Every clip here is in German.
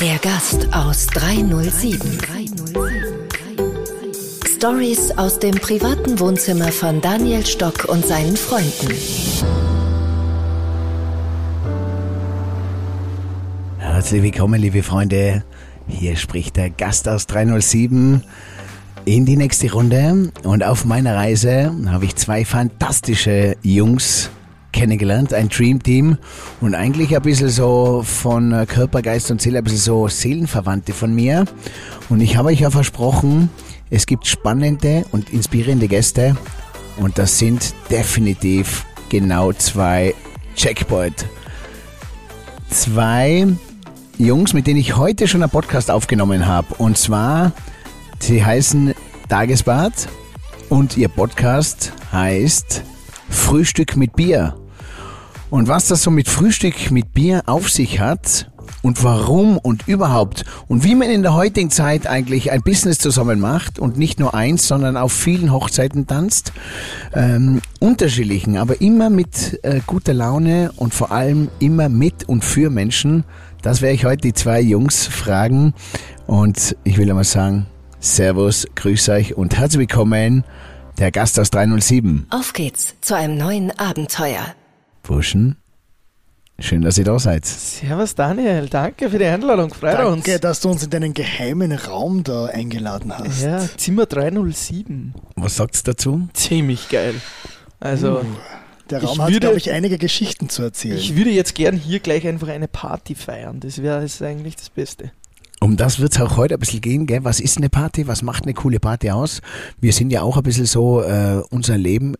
Der Gast aus 307. Stories aus dem privaten Wohnzimmer von Daniel Stock und seinen Freunden. Herzlich willkommen, liebe Freunde. Hier spricht der Gast aus 307 in die nächste Runde. Und auf meiner Reise habe ich zwei fantastische Jungs kennengelernt, ein Dream Team und eigentlich ein bisschen so von Körper, Geist und Seele, ein bisschen so Seelenverwandte von mir. Und ich habe euch ja versprochen, es gibt spannende und inspirierende Gäste und das sind definitiv genau zwei Checkpoint. Zwei Jungs, mit denen ich heute schon einen Podcast aufgenommen habe. Und zwar, sie heißen Tagesbad und ihr Podcast heißt Frühstück mit Bier. Und was das so mit Frühstück mit Bier auf sich hat und warum und überhaupt und wie man in der heutigen Zeit eigentlich ein Business zusammen macht und nicht nur eins, sondern auf vielen Hochzeiten tanzt, ähm, unterschiedlichen, aber immer mit äh, guter Laune und vor allem immer mit und für Menschen. Das werde ich heute die zwei Jungs fragen und ich will einmal sagen, Servus, grüß euch und herzlich willkommen, der Gast aus 307. Auf geht's zu einem neuen Abenteuer. Burschen, schön, dass ihr da seid. Servus Daniel, danke für die Einladung, freut uns. Danke, dass du uns in deinen geheimen Raum da eingeladen hast. Ja, Zimmer 307. Was sagt's dazu? Ziemlich geil. Also, Uh, der ich Raum hat, würde- glaube ich, einige Geschichten zu erzählen. ich würde jetzt gern hier gleich einfach eine Party feiern. Das wäre jetzt eigentlich das Beste. Um das wird's auch heute ein bisschen gehen, gell? Was ist eine Party? Was macht eine coole Party aus? Wir sind ja auch ein bisschen so, äh, unser Leben,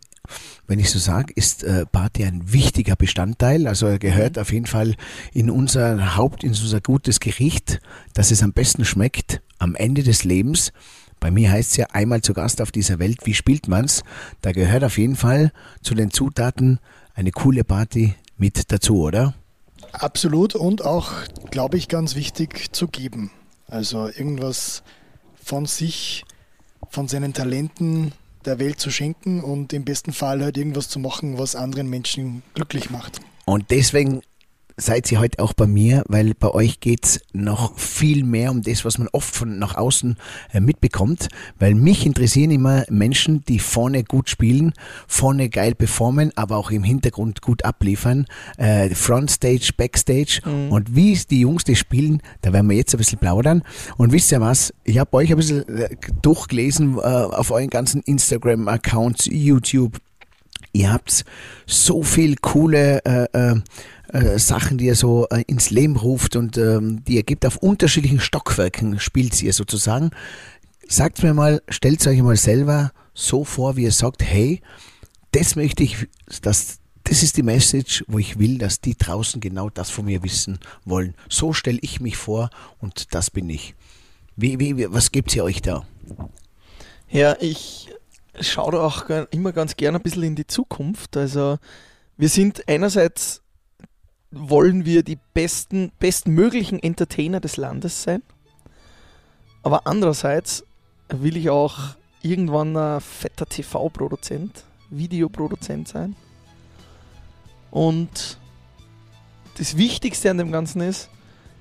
wenn ich so sage, ist äh, Party ein wichtiger Bestandteil. Also er gehört auf jeden Fall in unser Haupt, in unser gutes Gericht, dass es am besten schmeckt am Ende des Lebens. Bei mir heißt es ja einmal zu Gast auf dieser Welt, wie spielt man's? Da gehört auf jeden Fall zu den Zutaten eine coole Party mit dazu, oder? Absolut und auch, glaube ich, ganz wichtig zu geben. Also irgendwas von sich, von seinen Talenten der Welt zu schenken und im besten Fall halt irgendwas zu machen, was anderen Menschen glücklich macht. Und deswegen seid ihr heute auch bei mir, weil bei euch geht's noch viel mehr um das, was man oft von nach außen äh, mitbekommt. Weil mich interessieren immer Menschen, die vorne gut spielen, vorne geil performen, aber auch im Hintergrund gut abliefern. Äh, Frontstage, Backstage. Und wie die Jungs das spielen, da werden wir jetzt ein bisschen plaudern. Und wisst ihr was? Ich habe euch ein bisschen äh, durchgelesen äh, auf euren ganzen Instagram-Accounts, YouTube, Ihr habt so viel coole äh, äh, Sachen, die ihr so äh, ins Leben ruft und ähm, die ihr gibt auf unterschiedlichen Stockwerken, spielt ihr sozusagen. Sagt mir mal, stellt euch mal selber so vor, wie ihr sagt, hey, das möchte ich, das, das ist die Message, wo ich will, dass die draußen genau das von mir wissen wollen. So stelle ich mich vor und das bin ich. Wie, wie, was gebt ihr euch da? Ja, ich schaue auch immer ganz gern ein bisschen in die Zukunft. Also, wir sind einerseits wollen wir die besten, bestmöglichen Entertainer des Landes sein. Aber andererseits will ich auch irgendwann ein fetter TV-Produzent, Videoproduzent sein. Und das Wichtigste an dem Ganzen ist,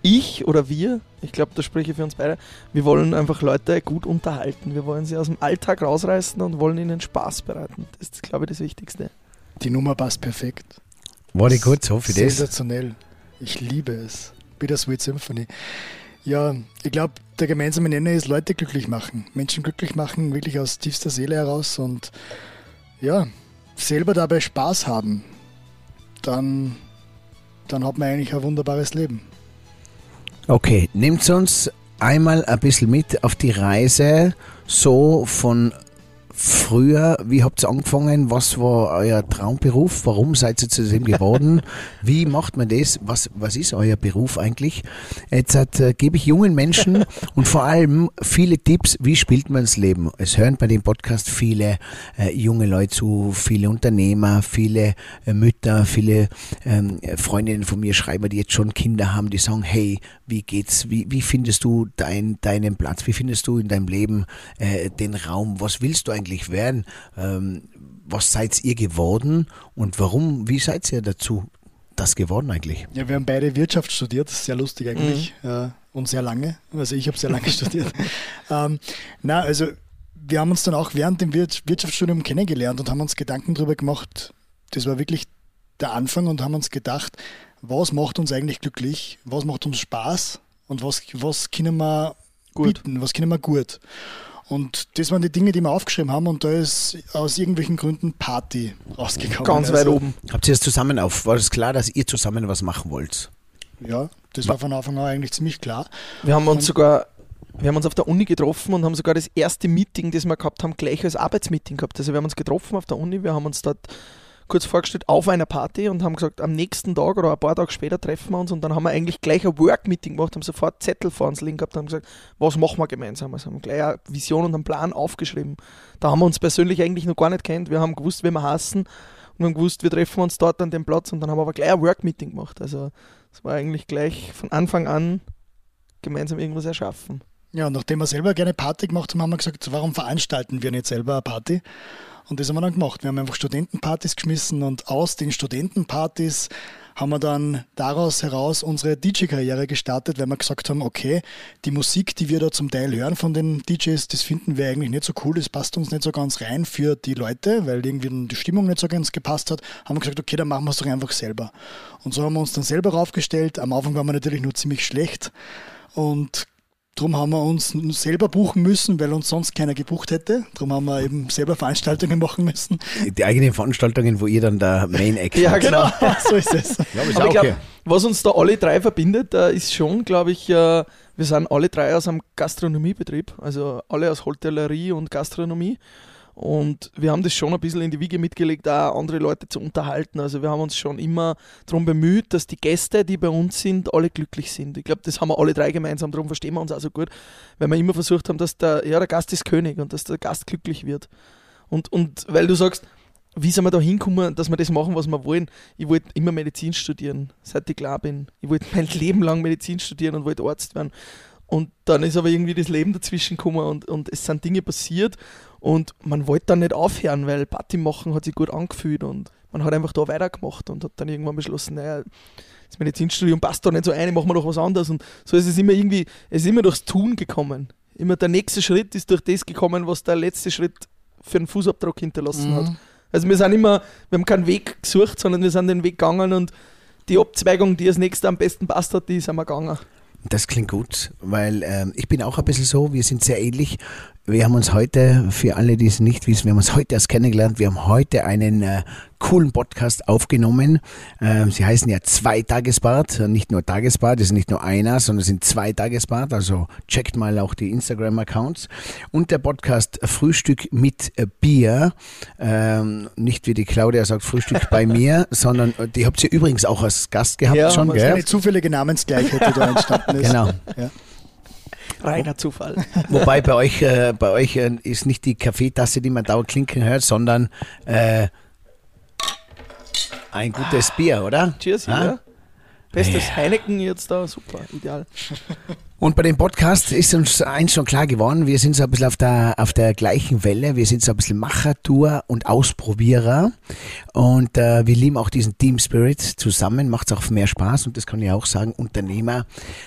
ich oder wir, ich glaube, da spreche ich für uns beide, wir wollen einfach Leute gut unterhalten. Wir wollen sie aus dem Alltag rausreißen und wollen ihnen Spaß bereiten. Das ist, glaube ich, das Wichtigste. Die Nummer passt perfekt. War die gut so für das? Sensationell. Ich liebe es. Bittersweet Symphony. Ja, ich glaube, der gemeinsame Nenner ist Leute glücklich machen. Menschen glücklich machen, wirklich aus tiefster Seele heraus und ja, selber dabei Spaß haben. Dann, dann hat man eigentlich ein wunderbares Leben. Okay, nehmt uns einmal ein bisschen mit auf die Reise, so von früher, wie habt ihr angefangen, was war euer Traumberuf, warum seid ihr zu dem geworden, wie macht man das, was, was ist euer Beruf eigentlich? Jetzt äh, gebe ich jungen Menschen und vor allem viele Tipps, wie spielt man das Leben. Es hören bei dem Podcast viele äh, junge Leute zu, viele Unternehmer, viele äh, Mütter, viele ähm, Freundinnen von mir schreiben, die jetzt schon Kinder haben, die sagen, hey, wie geht's, wie, wie findest du dein, deinen Platz, wie findest du in deinem Leben äh, den Raum, was willst du eigentlich eigentlich werden. Ähm, was seid ihr geworden und warum, wie seid ihr dazu das geworden eigentlich? Ja, wir haben beide Wirtschaft studiert, das ist sehr lustig eigentlich mhm. äh, und sehr lange. Also ich habe sehr lange studiert. Ähm, na, also wir haben uns dann auch während dem Wirtschaftsstudium kennengelernt und haben uns Gedanken darüber gemacht, das war wirklich der Anfang und haben uns gedacht, was macht uns eigentlich glücklich, was macht uns Spaß und was, was können wir gut. bieten, was können wir gut. Und das waren die Dinge, die wir aufgeschrieben haben und da ist aus irgendwelchen Gründen Party rausgekommen. Ganz weit also, oben. Habt ihr das zusammen auf? War es das klar, dass ihr zusammen was machen wollt? Ja, das war von Anfang an eigentlich ziemlich klar. Wir haben uns und sogar wir haben uns auf der Uni getroffen und haben sogar das erste Meeting, das wir gehabt haben, gleich als Arbeitsmeeting gehabt. Also wir haben uns getroffen auf der Uni, wir haben uns dort kurz vorgestellt auf einer Party und haben gesagt, am nächsten Tag oder ein paar Tage später treffen wir uns und dann haben wir eigentlich gleich ein Work-Meeting gemacht, haben sofort Zettel vor uns liegen gehabt und haben gesagt, was machen wir gemeinsam? Also haben gleich eine Vision und einen Plan aufgeschrieben. Da haben wir uns persönlich eigentlich noch gar nicht kennt. Wir haben gewusst, wie wir hassen und haben gewusst, wir treffen uns dort an dem Platz und dann haben wir aber gleich ein Work-Meeting gemacht. Also es war eigentlich gleich von Anfang an gemeinsam irgendwas erschaffen. Ja, nachdem wir selber gerne Party gemacht haben, haben wir gesagt, warum veranstalten wir nicht selber eine Party? Und das haben wir dann gemacht. Wir haben einfach Studentenpartys geschmissen und aus den Studentenpartys haben wir dann daraus heraus unsere DJ-Karriere gestartet, weil wir gesagt haben, okay, die Musik, die wir da zum Teil hören von den DJs, das finden wir eigentlich nicht so cool, das passt uns nicht so ganz rein für die Leute, weil irgendwie die Stimmung nicht so ganz gepasst hat, haben wir gesagt, okay, dann machen wir es doch einfach selber. Und so haben wir uns dann selber raufgestellt. Am Anfang waren wir natürlich nur ziemlich schlecht und Darum haben wir uns selber buchen müssen, weil uns sonst keiner gebucht hätte. Darum haben wir eben selber Veranstaltungen machen müssen. Die eigenen Veranstaltungen, wo ihr dann der Main Act Ja, genau, so ist es. Ja, ist aber ich glaube, was uns da alle drei verbindet, ist schon, glaube ich, äh, wir sind alle drei aus einem Gastronomiebetrieb, also alle aus Hotellerie und Gastronomie. Und wir haben das schon ein bisschen in die Wiege mitgelegt, auch andere Leute zu unterhalten. Also wir haben uns schon immer darum bemüht, dass die Gäste, die bei uns sind, alle glücklich sind. Ich glaube, das haben wir alle drei gemeinsam, darum verstehen wir uns auch so gut, weil wir immer versucht haben, dass der, ja, der Gast ist König und dass der Gast glücklich wird. Und, und weil du sagst, wie sind wir da hinkommen, dass wir das machen, was wir wollen? Ich wollte immer Medizin studieren, seit ich klar bin. Ich wollte mein Leben lang Medizin studieren und wollte Arzt werden. Und dann ist aber irgendwie das Leben dazwischen gekommen und, und es sind Dinge passiert und man wollte dann nicht aufhören, weil Party machen hat sich gut angefühlt und man hat einfach da weitergemacht und hat dann irgendwann beschlossen, naja, das Medizinstudium passt da nicht so ein, machen wir doch was anderes. Und so ist es immer irgendwie, es ist immer durchs Tun gekommen. Immer der nächste Schritt ist durch das gekommen, was der letzte Schritt für einen Fußabdruck hinterlassen mhm. hat. Also wir sind immer, wir haben keinen Weg gesucht, sondern wir sind den Weg gegangen und die Abzweigung, die als nächste am besten passt hat, die sind wir gegangen. Das klingt gut, weil ähm, ich bin auch ein bisschen so, wir sind sehr ähnlich. Wir haben uns heute, für alle, die es nicht wissen, wir haben uns heute erst kennengelernt. Wir haben heute einen äh, coolen Podcast aufgenommen. Ähm, sie heißen ja zwei Tagesbad, nicht nur Tagesbad, das ist nicht nur einer, sondern es sind zwei Tagesbad. Also checkt mal auch die Instagram-Accounts. Und der Podcast Frühstück mit äh, Bier. Ähm, nicht wie die Claudia sagt, Frühstück bei mir, sondern äh, die habt ihr übrigens auch als Gast gehabt ja, schon, gell? Eine zufällige Namensgleichheit, die da entstanden ist. Genau. Ja. Reiner Zufall. Wobei bei euch, äh, bei euch äh, ist nicht die Kaffeetasse, die man dauernd klinken hört, sondern äh, ein gutes Bier, oder? Cheers, ja. Bestes ja. Heineken jetzt da, super, ideal. Und bei dem Podcast ist uns eins schon klar geworden, wir sind so ein bisschen auf der, auf der gleichen Welle, wir sind so ein bisschen Machertour und Ausprobierer. Und äh, wir lieben auch diesen Team Spirit zusammen, macht es auch mehr Spaß und das kann ich auch sagen, Unternehmer,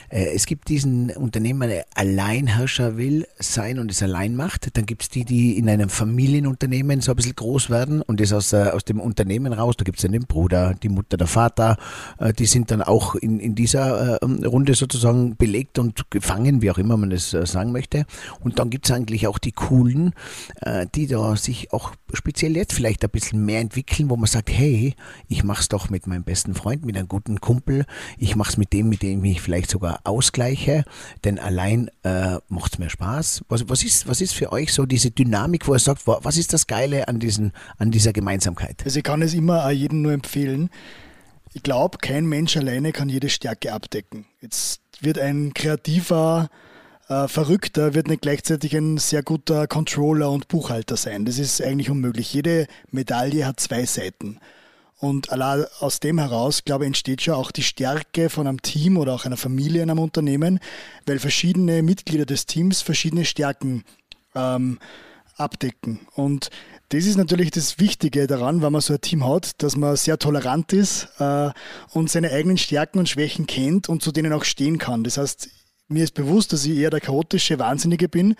äh, es gibt diesen Unternehmer, der Alleinherrscher will sein und es allein macht, dann gibt es die, die in einem Familienunternehmen so ein bisschen groß werden und das aus, äh, aus dem Unternehmen raus, da gibt es dann den Bruder, die Mutter, der Vater, äh, die sind dann auch in, in dieser äh, Runde sozusagen belegt und gefangen, wie auch immer man das äh, sagen möchte. Und dann gibt es eigentlich auch die coolen, äh, die da sich auch speziell jetzt vielleicht ein bisschen mehr entwickeln, wo man sagt, hey, ich mache es doch mit meinem besten Freund, mit einem guten Kumpel, ich mache es mit dem, mit dem ich mich vielleicht sogar ausgleiche, denn allein äh, macht es mir Spaß. Was, was, ist, was ist für euch so diese Dynamik, wo er sagt, was ist das Geile an, diesen, an dieser Gemeinsamkeit? Also ich kann es immer jedem nur empfehlen. Ich glaube, kein Mensch alleine kann jede Stärke abdecken. Jetzt wird ein kreativer äh, Verrückter, wird nicht gleichzeitig ein sehr guter Controller und Buchhalter sein. Das ist eigentlich unmöglich. Jede Medaille hat zwei Seiten. Und aus dem heraus, glaube ich, entsteht schon auch die Stärke von einem Team oder auch einer Familie in einem Unternehmen, weil verschiedene Mitglieder des Teams verschiedene Stärken ähm, abdecken. Und das ist natürlich das Wichtige daran, wenn man so ein Team hat, dass man sehr tolerant ist äh, und seine eigenen Stärken und Schwächen kennt und zu denen auch stehen kann. Das heißt, mir ist bewusst, dass ich eher der chaotische Wahnsinnige bin.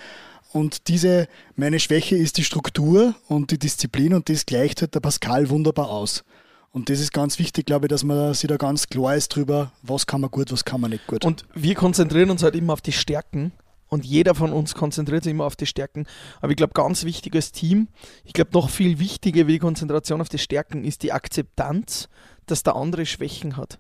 Und diese, meine Schwäche ist die Struktur und die Disziplin und das gleicht halt der Pascal wunderbar aus. Und das ist ganz wichtig, glaube ich, dass man sich da ganz klar ist drüber, was kann man gut, was kann man nicht gut. Und wir konzentrieren uns halt immer auf die Stärken und jeder von uns konzentriert sich immer auf die Stärken. Aber ich glaube, ganz wichtig als Team, ich glaube, noch viel wichtiger wie die Konzentration auf die Stärken ist die Akzeptanz, dass der andere Schwächen hat.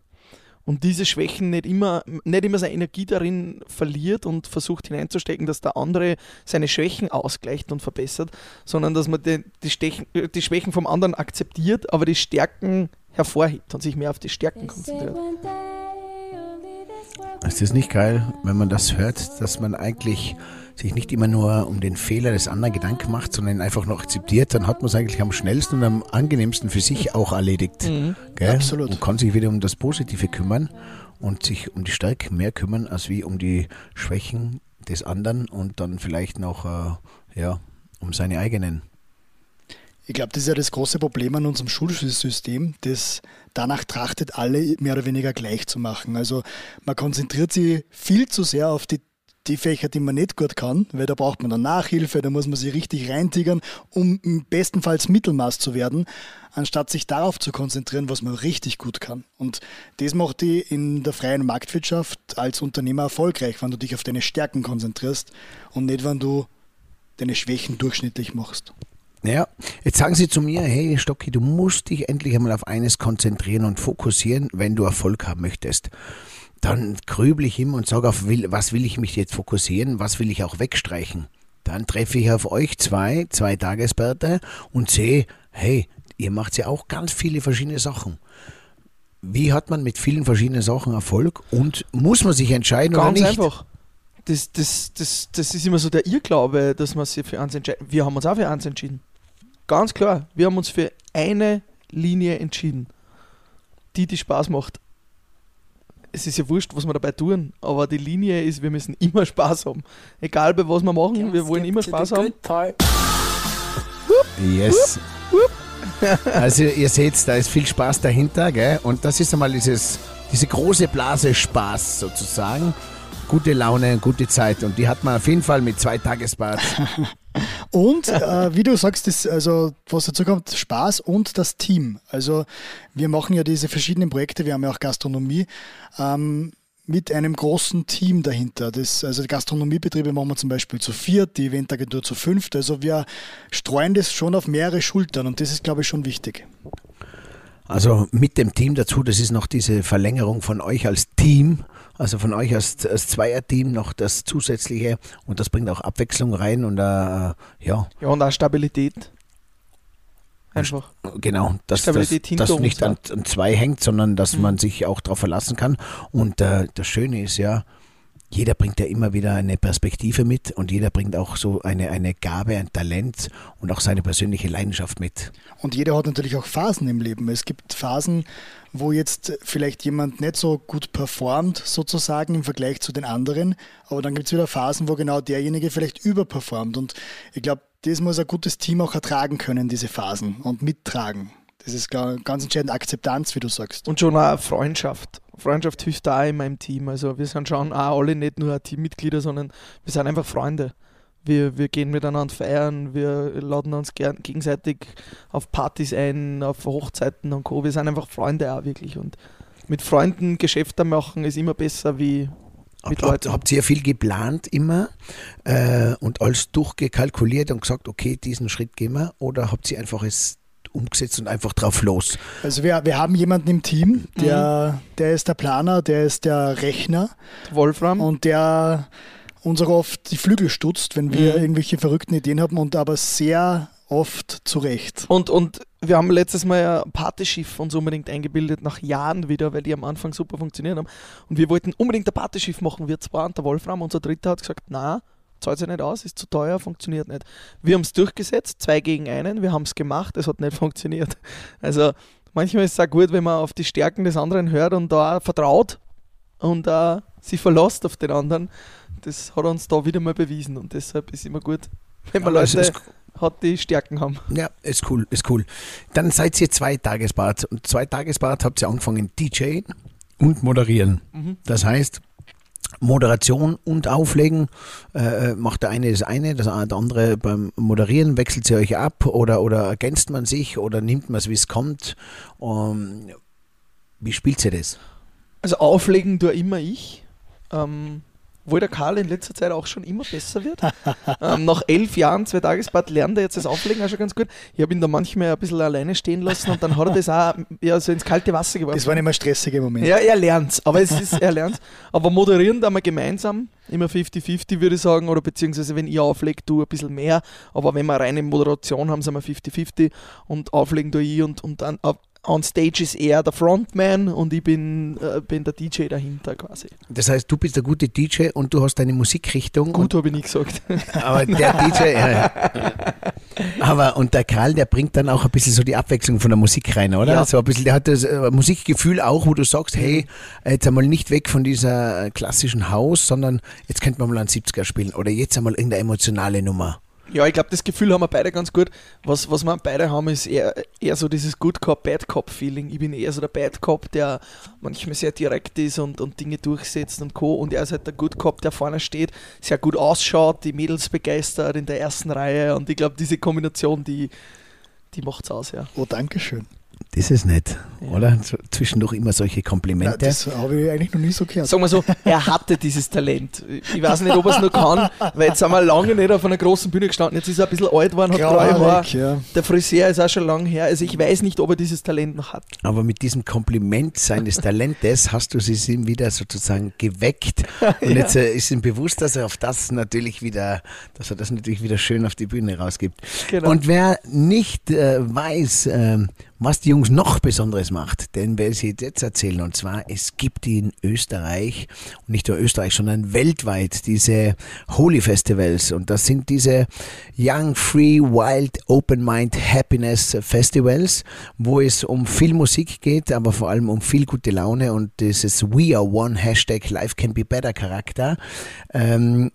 Und diese Schwächen nicht immer, nicht immer seine Energie darin verliert und versucht hineinzustecken, dass der andere seine Schwächen ausgleicht und verbessert, sondern dass man die, die, Stechen, die Schwächen vom anderen akzeptiert, aber die Stärken hervorhebt und sich mehr auf die Stärken konzentriert. Ist das nicht geil, wenn man das hört, dass man eigentlich sich nicht immer nur um den Fehler des anderen Gedanken macht, sondern ihn einfach noch akzeptiert, dann hat man es eigentlich am schnellsten und am angenehmsten für sich auch erledigt. Mhm. Absolut. Und kann sich wieder um das Positive kümmern und sich um die Stärke mehr kümmern, als wie um die Schwächen des anderen und dann vielleicht noch äh, ja, um seine eigenen. Ich glaube, das ist ja das große Problem an unserem Schulsystem, das danach trachtet, alle mehr oder weniger gleich zu machen. Also man konzentriert sich viel zu sehr auf die die Fächer, die man nicht gut kann, weil da braucht man dann Nachhilfe, da muss man sich richtig reintigern, um bestenfalls Mittelmaß zu werden, anstatt sich darauf zu konzentrieren, was man richtig gut kann. Und das macht die in der freien Marktwirtschaft als Unternehmer erfolgreich, wenn du dich auf deine Stärken konzentrierst und nicht, wenn du deine Schwächen durchschnittlich machst. Ja, jetzt sagen Sie zu mir, hey Stocki, du musst dich endlich einmal auf eines konzentrieren und fokussieren, wenn du Erfolg haben möchtest dann grübel ich immer und sage, auf was will ich mich jetzt fokussieren, was will ich auch wegstreichen. Dann treffe ich auf euch zwei, zwei Tagesbärte und sehe, hey, ihr macht ja auch ganz viele verschiedene Sachen. Wie hat man mit vielen verschiedenen Sachen Erfolg und muss man sich entscheiden ganz oder nicht? Ganz einfach. Das, das, das, das ist immer so der Irrglaube, dass man sich für eins entscheidet. Wir haben uns auch für eins entschieden. Ganz klar, wir haben uns für eine Linie entschieden, die die Spaß macht es ist ja wurscht, was wir dabei tun, aber die Linie ist, wir müssen immer Spaß haben. Egal bei was wir machen, wir wollen immer Spaß haben. Yes. Also ihr seht, da ist viel Spaß dahinter, gell? Und das ist einmal dieses, diese große Blase Spaß sozusagen. Gute Laune, gute Zeit und die hat man auf jeden Fall mit zwei Tagesbad. Und äh, wie du sagst, das, also was dazu kommt, Spaß und das Team. Also wir machen ja diese verschiedenen Projekte, wir haben ja auch Gastronomie. Ähm, mit einem großen Team dahinter. Das, also die Gastronomiebetriebe machen wir zum Beispiel zu viert, die Eventagentur zu fünft. Also wir streuen das schon auf mehrere Schultern und das ist, glaube ich, schon wichtig. Also mit dem Team dazu, das ist noch diese Verlängerung von euch als Team, also von euch als, als Zweierteam noch das zusätzliche und das bringt auch Abwechslung rein und äh, ja. Ja, und auch Stabilität. Einfach. Genau, dass das, das nicht an, an, zwei hängt, sondern dass mhm. man sich auch darauf verlassen kann. Und äh, das Schöne ist ja, jeder bringt ja immer wieder eine Perspektive mit und jeder bringt auch so eine, eine Gabe, ein Talent und auch seine persönliche Leidenschaft mit. Und jeder hat natürlich auch Phasen im Leben. Es gibt Phasen, wo jetzt vielleicht jemand nicht so gut performt, sozusagen im Vergleich zu den anderen, aber dann gibt es wieder Phasen, wo genau derjenige vielleicht überperformt. Und ich glaube, das muss ein gutes Team auch ertragen können, diese Phasen und mittragen. Das ist ganz entscheidend Akzeptanz, wie du sagst. Und schon auch Freundschaft. Freundschaft hilft da in meinem Team. Also wir sind schon auch alle nicht nur Teammitglieder, sondern wir sind einfach Freunde. Wir, wir gehen miteinander feiern, wir laden uns gern gegenseitig auf Partys ein, auf Hochzeiten und Co. Wir sind einfach Freunde auch wirklich. Und mit Freunden Geschäfte machen ist immer besser wie mit habt, Leuten. Habt ihr viel geplant immer äh, und alles durchgekalkuliert und gesagt, okay, diesen Schritt gehen wir? Oder habt ihr einfach es umgesetzt und einfach drauf los? Also wir, wir haben jemanden im Team, der, mhm. der ist der Planer, der ist der Rechner. Wolfram. Und der uns auch oft die Flügel stutzt, wenn wir mhm. irgendwelche verrückten Ideen haben und aber sehr oft zurecht. Und, und wir haben letztes Mal ein Partyschiff uns unbedingt eingebildet, nach Jahren wieder, weil die am Anfang super funktioniert haben. Und wir wollten unbedingt ein Partyschiff machen, wir zwar, und der Wolfram, unser Dritter, hat gesagt, na, zahlt sich nicht aus, ist zu teuer, funktioniert nicht. Wir haben es durchgesetzt, zwei gegen einen, wir haben es gemacht, es hat nicht funktioniert. Also manchmal ist es auch gut, wenn man auf die Stärken des anderen hört und da vertraut und uh, sich verlässt auf den anderen. Das hat uns da wieder mal bewiesen und deshalb ist immer gut, wenn man Aber es Leute hat, die Stärken haben. Ja, ist cool, ist cool. Dann seid ihr zwei Tagesbad. Und zwei Tagesbad habt ihr angefangen DJ und moderieren. Das heißt, Moderation und Auflegen äh, macht der eine das eine, das, der andere beim Moderieren wechselt sie euch ab oder, oder ergänzt man sich oder nimmt man es, wie es kommt. Um, wie spielt ihr das? Also auflegen tue immer ich. Ähm, wo der Karl in letzter Zeit auch schon immer besser wird. ähm, nach elf Jahren, zwei Tagesbad, lernt er jetzt das Auflegen auch schon ganz gut. Ich habe ihn da manchmal ein bisschen alleine stehen lassen und dann hat er das auch ja, so ins kalte Wasser geworfen. Das waren immer stressige Momente. Ja, er lernt's, aber es ist, er lernt's. Aber moderieren da mal gemeinsam, immer 50-50 würde ich sagen, oder beziehungsweise wenn ich auflege, du ein bisschen mehr, aber wenn wir reine Moderation haben, sind wir 50-50 und auflegen du ich und, und dann auf- on stage ist er der Frontman und ich bin, äh, bin der DJ dahinter quasi. Das heißt, du bist der gute DJ und du hast deine Musikrichtung. Gut, habe ich nicht gesagt. Aber der DJ, ja. Aber und der Karl, der bringt dann auch ein bisschen so die Abwechslung von der Musik rein, oder? Ja. So ein bisschen, der hat das äh, Musikgefühl auch, wo du sagst, hey, jetzt einmal nicht weg von dieser klassischen Haus, sondern jetzt könnte man mal einen 70er spielen oder jetzt einmal irgendeine emotionale Nummer. Ja, ich glaube, das Gefühl haben wir beide ganz gut. Was, was wir beide haben, ist eher, eher so dieses Good Cop, Bad Cop Feeling. Ich bin eher so der Bad Cop, der manchmal sehr direkt ist und, und Dinge durchsetzt und Co. Und er ist halt der Good Cop, der vorne steht, sehr gut ausschaut, die Mädels begeistert in der ersten Reihe. Und ich glaube, diese Kombination, die, die macht's aus, ja. Oh, danke Das ist nett, Ja. oder? Zwischendurch immer solche Komplimente. das habe ich eigentlich noch nie so gehört. Sagen wir so, er hatte dieses Talent. Ich weiß nicht, ob er es noch kann, weil jetzt sind wir lange nicht auf einer großen Bühne gestanden. Jetzt ist er ein bisschen alt geworden, hat graue Haare. Traurig, ja. Der Friseur ist auch schon lang her. Also ich weiß nicht, ob er dieses Talent noch hat. Aber mit diesem Kompliment seines Talentes hast du sie ihm wieder sozusagen geweckt. Und Ja. jetzt äh, ist ihm bewusst, dass er auf das natürlich wieder, dass er das natürlich wieder schön auf die Bühne rausgibt. Genau. Und wer nicht äh, weiß, ähm, was die Jungs noch Besonderes macht, denn wer sie jetzt erzählen, und zwar, es gibt in Österreich, und nicht nur Österreich, sondern weltweit diese Holy Festivals. Und das sind diese Young, Free, Wild, Open Mind, Happiness Festivals, wo es um viel Musik geht, aber vor allem um viel gute Laune und dieses We Are One Hashtag Life Can Be Better Charakter. Ähm,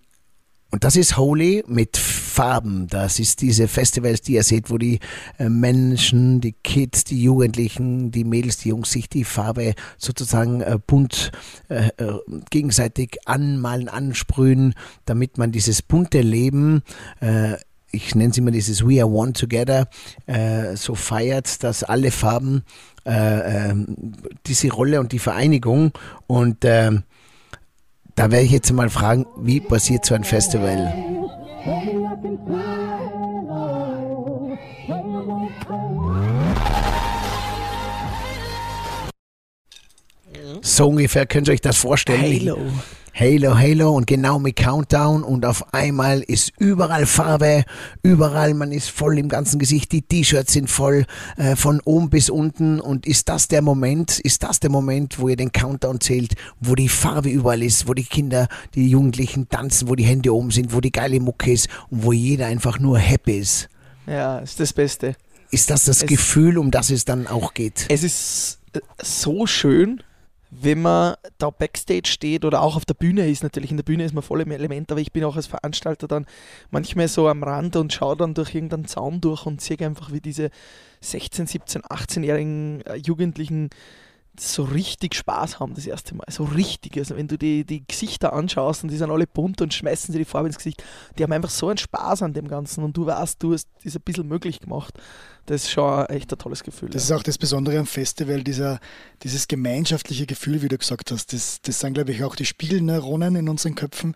und das ist Holy mit Farben. Das ist diese Festivals, die ihr seht, wo die äh, Menschen, die Kids, die Jugendlichen, die Mädels, die Jungs sich die Farbe sozusagen äh, bunt äh, äh, gegenseitig anmalen, ansprühen, damit man dieses bunte Leben äh, ich nenne es immer dieses We are one together, äh, so feiert, dass alle Farben äh, ähm, diese Rolle und die Vereinigung und ähm, da werde ich jetzt mal fragen, wie passiert so ein Festival? So ungefähr könnt ihr euch das vorstellen. Halo. Halo, Halo und genau mit Countdown und auf einmal ist überall Farbe, überall, man ist voll im ganzen Gesicht, die T-Shirts sind voll äh, von oben bis unten und ist das der Moment, ist das der Moment, wo ihr den Countdown zählt, wo die Farbe überall ist, wo die Kinder, die Jugendlichen tanzen, wo die Hände oben sind, wo die geile Mucke ist und wo jeder einfach nur happy ist. Ja, ist das Beste. Ist das das Es- Gefühl, um das es dann auch geht? Es ist so schön, wenn man da Backstage steht oder auch auf der Bühne ist. Natürlich, in der Bühne ist man voll im Element, aber ich bin auch als Veranstalter dann manchmal so am Rand und schaue dann durch irgendeinen Zaun durch und sehe einfach, wie diese 16, 17, 18-jährigen äh, Jugendlichen so richtig Spaß haben das erste Mal. So richtig. Also wenn du die, die Gesichter anschaust und die sind alle bunt und schmeißen sie die Farbe ins Gesicht, die haben einfach so einen Spaß an dem Ganzen und du weißt, du hast das ein bisschen möglich gemacht. Das ist schon echt ein tolles Gefühl. Das ja. ist auch das Besondere am Festival, dieser, dieses gemeinschaftliche Gefühl, wie du gesagt hast. Das, das sind, glaube ich, auch die Spiegelneuronen in unseren Köpfen,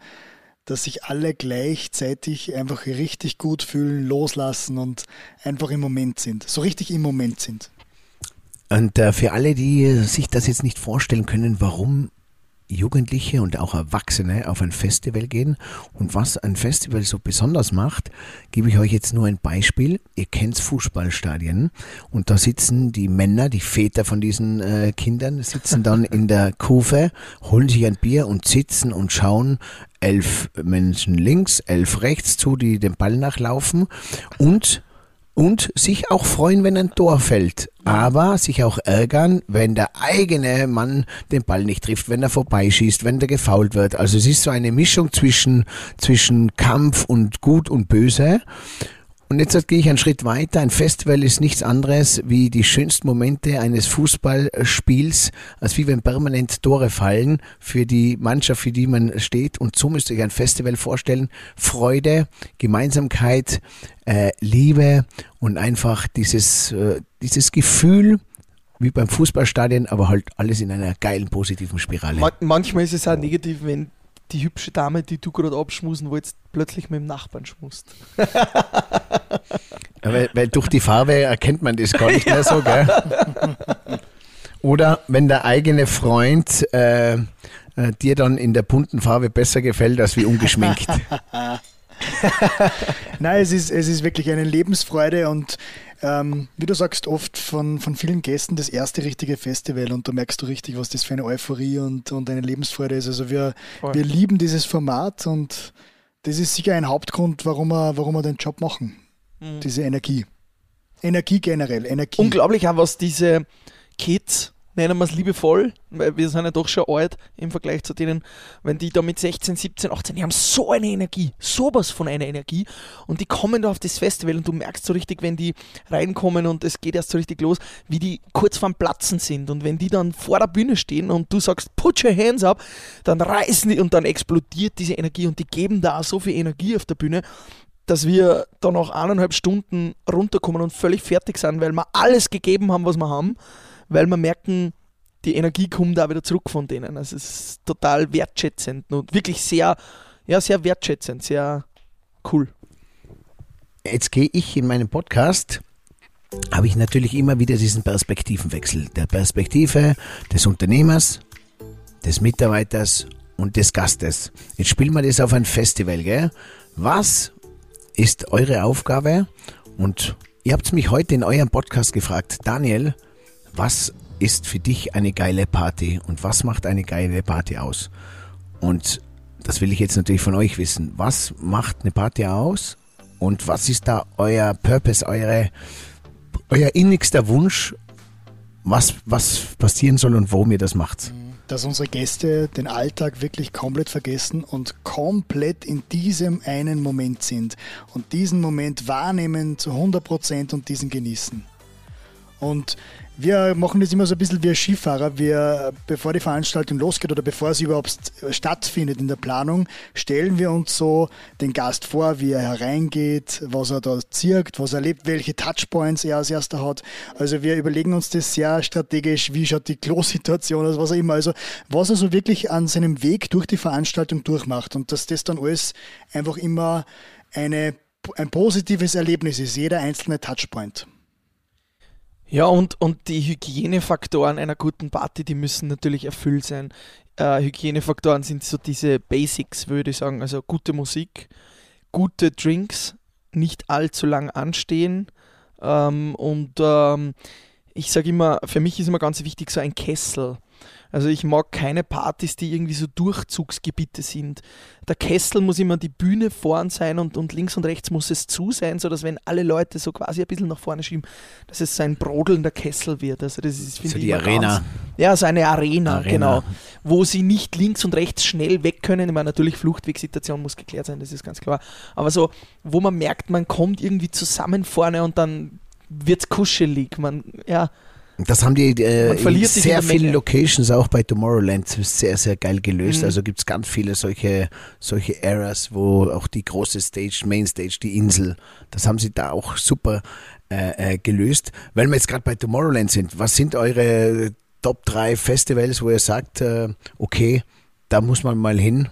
dass sich alle gleichzeitig einfach richtig gut fühlen, loslassen und einfach im Moment sind. So richtig im Moment sind. Und äh, für alle, die sich das jetzt nicht vorstellen können, warum Jugendliche und auch Erwachsene auf ein Festival gehen und was ein Festival so besonders macht, gebe ich euch jetzt nur ein Beispiel. Ihr kennt Fußballstadien und da sitzen die Männer, die Väter von diesen äh, Kindern, sitzen dann in der Kurve, holen sich ein Bier und sitzen und schauen elf Menschen links, elf rechts zu, die dem Ball nachlaufen und und sich auch freuen, wenn ein Tor fällt, aber sich auch ärgern, wenn der eigene Mann den Ball nicht trifft, wenn er vorbeischießt, wenn der gefault wird. Also es ist so eine Mischung zwischen, zwischen Kampf und Gut und Böse. Und jetzt gehe ich einen Schritt weiter. Ein Festival ist nichts anderes wie die schönsten Momente eines Fußballspiels, als wie wenn permanent Tore fallen für die Mannschaft, für die man steht. Und so müsst ihr euch ein Festival vorstellen. Freude, Gemeinsamkeit, äh, Liebe und einfach dieses, äh, dieses Gefühl, wie beim Fußballstadion, aber halt alles in einer geilen, positiven Spirale. Man manchmal ist es auch negativ, wenn die hübsche Dame, die du gerade abschmusen wolltest, plötzlich mit dem Nachbarn schmust. weil, weil, durch die Farbe erkennt man das gar nicht mehr so, gell? Oder wenn der eigene Freund äh, äh, dir dann in der bunten Farbe besser gefällt als wie ungeschminkt. Nein, es ist, es ist wirklich eine Lebensfreude und ähm, wie du sagst, oft von, von vielen Gästen das erste richtige Festival und da merkst du richtig, was das für eine Euphorie und, und eine Lebensfreude ist. Also wir, wir lieben dieses Format und das ist sicher ein Hauptgrund, warum wir, warum wir den Job machen. Mhm. Diese Energie. Energie generell, Energie. Unglaublich auch, was diese Kids nennen wir es liebevoll, weil wir sind ja doch schon alt im Vergleich zu denen, wenn die da mit 16, 17, 18, die haben so eine Energie, sowas von einer Energie und die kommen da auf das Festival und du merkst so richtig, wenn die reinkommen und es geht erst so richtig los, wie die kurz vorm Platzen sind und wenn die dann vor der Bühne stehen und du sagst, put your hands up, dann reißen die und dann explodiert diese Energie und die geben da so viel Energie auf der Bühne, dass wir dann nach eineinhalb Stunden runterkommen und völlig fertig sind, weil wir alles gegeben haben, was wir haben weil wir merken, die Energie kommt da wieder zurück von denen. Also es ist total wertschätzend und wirklich sehr, ja, sehr wertschätzend, sehr cool. Jetzt gehe ich in meinem Podcast, habe ich natürlich immer wieder diesen Perspektivenwechsel. Der Perspektive des Unternehmers, des Mitarbeiters und des Gastes. Jetzt spielen wir das auf ein Festival, gell? Was ist eure Aufgabe? Und ihr habt mich heute in eurem Podcast gefragt, Daniel, was ist für dich eine geile Party und was macht eine geile Party aus? Und das will ich jetzt natürlich von euch wissen. Was macht eine Party aus und was ist da euer Purpose, eure, euer innigster Wunsch, was, was passieren soll und warum ihr das macht? Dass unsere Gäste den Alltag wirklich komplett vergessen und komplett in diesem einen Moment sind und diesen Moment wahrnehmen zu 100 Prozent und diesen genießen. Und wir machen das immer so ein bisschen wie Skifahrer. Wir, bevor die Veranstaltung losgeht oder bevor sie überhaupt stattfindet in der Planung, stellen wir uns so den Gast vor, wie er hereingeht, was er da zirkt, was er erlebt, welche Touchpoints er als erster hat. Also wir überlegen uns das sehr strategisch, wie schaut die Klo-Situation aus, was auch immer. Also was er so wirklich an seinem Weg durch die Veranstaltung durchmacht und dass das dann alles einfach immer eine, ein positives Erlebnis ist, jeder einzelne Touchpoint. Ja, und, und die Hygienefaktoren einer guten Party, die müssen natürlich erfüllt sein. Äh, Hygienefaktoren sind so diese Basics, würde ich sagen. Also gute Musik, gute Drinks, nicht allzu lang anstehen. Ähm, und ähm, ich sage immer, für mich ist immer ganz wichtig so ein Kessel. Also ich mag keine Partys, die irgendwie so Durchzugsgebiete sind. Der Kessel muss immer die Bühne vorn sein und, und links und rechts muss es zu sein, sodass wenn alle Leute so quasi ein bisschen nach vorne schieben, dass es so ein brodelnder Kessel wird. Also das ist, finde so ich, die Arena. Ganz, ja, so eine Arena, Arena, genau. Wo sie nicht links und rechts schnell weg können. Ich meine, natürlich Fluchtwegsituation muss geklärt sein, das ist ganz klar. Aber so, wo man merkt, man kommt irgendwie zusammen vorne und dann wird es kuschelig. Man, ja, das haben die äh, in sehr vielen Locations auch bei Tomorrowland sehr, sehr geil gelöst. Mhm. Also gibt es ganz viele solche, solche Eras, wo auch die große Stage, Mainstage, die Insel, das haben sie da auch super äh, äh, gelöst. Weil wir jetzt gerade bei Tomorrowland sind, was sind eure Top 3 Festivals, wo ihr sagt, äh, okay, da muss man mal hin,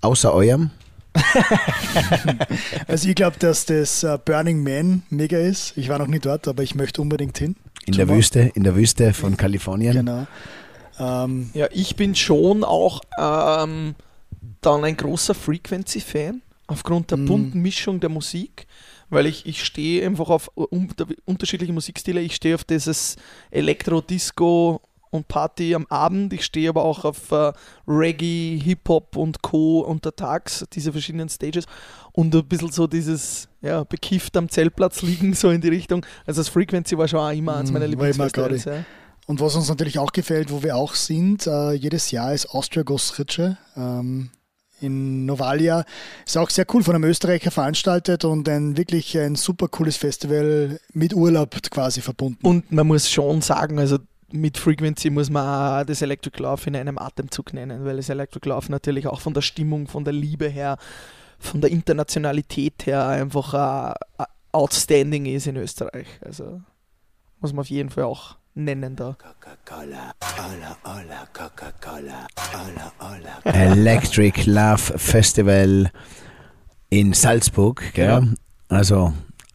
außer eurem? also ich glaube, dass das uh, Burning Man mega ist. Ich war noch nie dort, aber ich möchte unbedingt hin. In der Wüste, in der Wüste von Kalifornien. Genau. Ähm, ja, ich bin schon auch ähm, dann ein großer Frequency-Fan, aufgrund der mm. bunten Mischung der Musik, weil ich, ich stehe einfach auf um, unterschiedliche Musikstile. Ich stehe auf dieses Elektro-Disco und Party am Abend. Ich stehe aber auch auf äh, Reggae, Hip-Hop und Co. untertags, diese verschiedenen Stages. Und ein bisschen so dieses, ja, bekifft am Zeltplatz liegen, so in die Richtung. Also das Frequency war schon auch immer eins meiner war immer Lieblingsfestivals. Ja. Und was uns natürlich auch gefällt, wo wir auch sind, äh, jedes Jahr ist Austria Gossritsche ähm, in Novalia. Ist auch sehr cool von einem Österreicher veranstaltet und ein wirklich ein super cooles Festival mit Urlaub quasi verbunden. Und man muss schon sagen, also mit Frequency muss man auch das Electric Love in einem Atemzug nennen, weil das Electric Love natürlich auch von der Stimmung, von der Liebe her, von der Internationalität her einfach äh, outstanding ist in Österreich. Also muss man auf jeden Fall auch nennen da. Electric Love Festival in Salzburg, gell? Ja. Also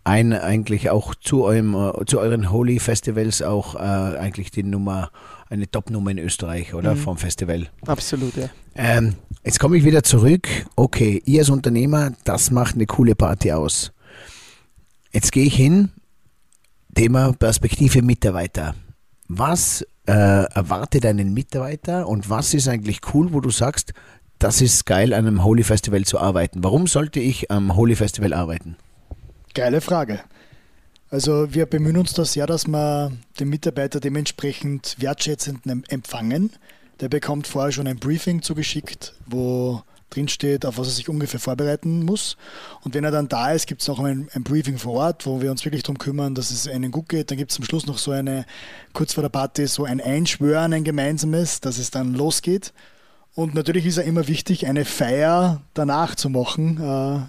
ein eigentlich auch zu eurem äh, zu euren Holy Festivals auch äh, eigentlich die Nummer eine Top-Nummer in Österreich, oder? Mhm. Vom Festival. Absolut, ja. Ähm, jetzt komme ich wieder zurück. Okay, ihr als Unternehmer, das macht eine coole Party aus. Jetzt gehe ich hin, Thema Perspektive Mitarbeiter. Was äh, erwartet einen Mitarbeiter und was ist eigentlich cool, wo du sagst, das ist geil, an einem Holy Festival zu arbeiten? Warum sollte ich am Holy Festival arbeiten? Geile Frage. Also wir bemühen uns da sehr, dass wir den Mitarbeiter dementsprechend wertschätzend em- empfangen. Der bekommt vorher schon ein Briefing zugeschickt, wo drin steht, auf was er sich ungefähr vorbereiten muss. Und wenn er dann da ist, gibt es noch ein, ein Briefing vor Ort, wo wir uns wirklich darum kümmern, dass es ihnen gut geht. Dann gibt es am Schluss noch so eine, kurz vor der Party, so ein Einschwören, ein gemeinsames, dass es dann losgeht. Und natürlich ist ja immer wichtig, eine Feier danach zu machen, äh,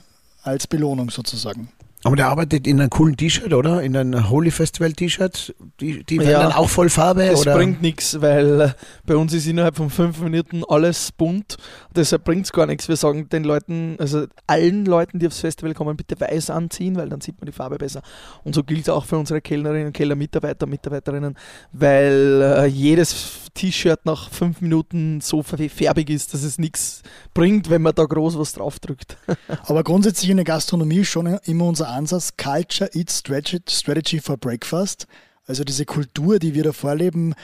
als Belohnung sozusagen. Aber der arbeitet in einem coolen T-Shirt, oder? In einem Holy Festival T-Shirt? Die, die werden Ja. dann auch voll Farbe? Das oder? bringt nichts, weil äh, bei uns ist innerhalb von fünf Minuten alles bunt. Deshalb bringt es gar nichts. Wir sagen den Leuten, also allen Leuten, die aufs Festival kommen, bitte weiß anziehen, weil dann sieht man die Farbe besser. Und so gilt es auch für unsere Kellnerinnen und Keller, Mitarbeiter und Mitarbeiterinnen, weil äh, jedes T-Shirt nach fünf Minuten so färbig ist, dass es nichts bringt, wenn man da groß was draufdrückt. Aber grundsätzlich in der Gastronomie ist schon immer unser Ansatz Culture Strategy, Strategy for Breakfast. Also diese Kultur, die wir da vorleben,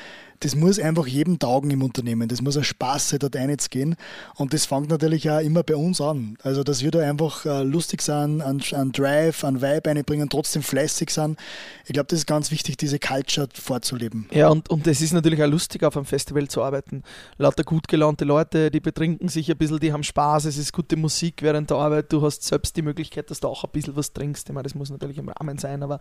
das muss einfach jedem taugen im Unternehmen. Das muss ein Spaß sein, dort reinzugehen. Und das fängt natürlich auch immer bei uns an. Also, dass wir da einfach äh, lustig sind, an, an Drive, an Vibe einbringen, trotzdem fleißig sind. Ich glaube, das ist ganz wichtig, diese Culture vorzuleben. Ja, und, und es ist natürlich auch lustig, auf einem Festival zu arbeiten. Lauter gut gelaunte Leute, die betrinken sich ein bisschen, die haben Spaß, es ist gute Musik während der Arbeit. Du hast selbst die Möglichkeit, dass du auch ein bisschen was trinkst. Ich meine, das muss natürlich im Rahmen sein, aber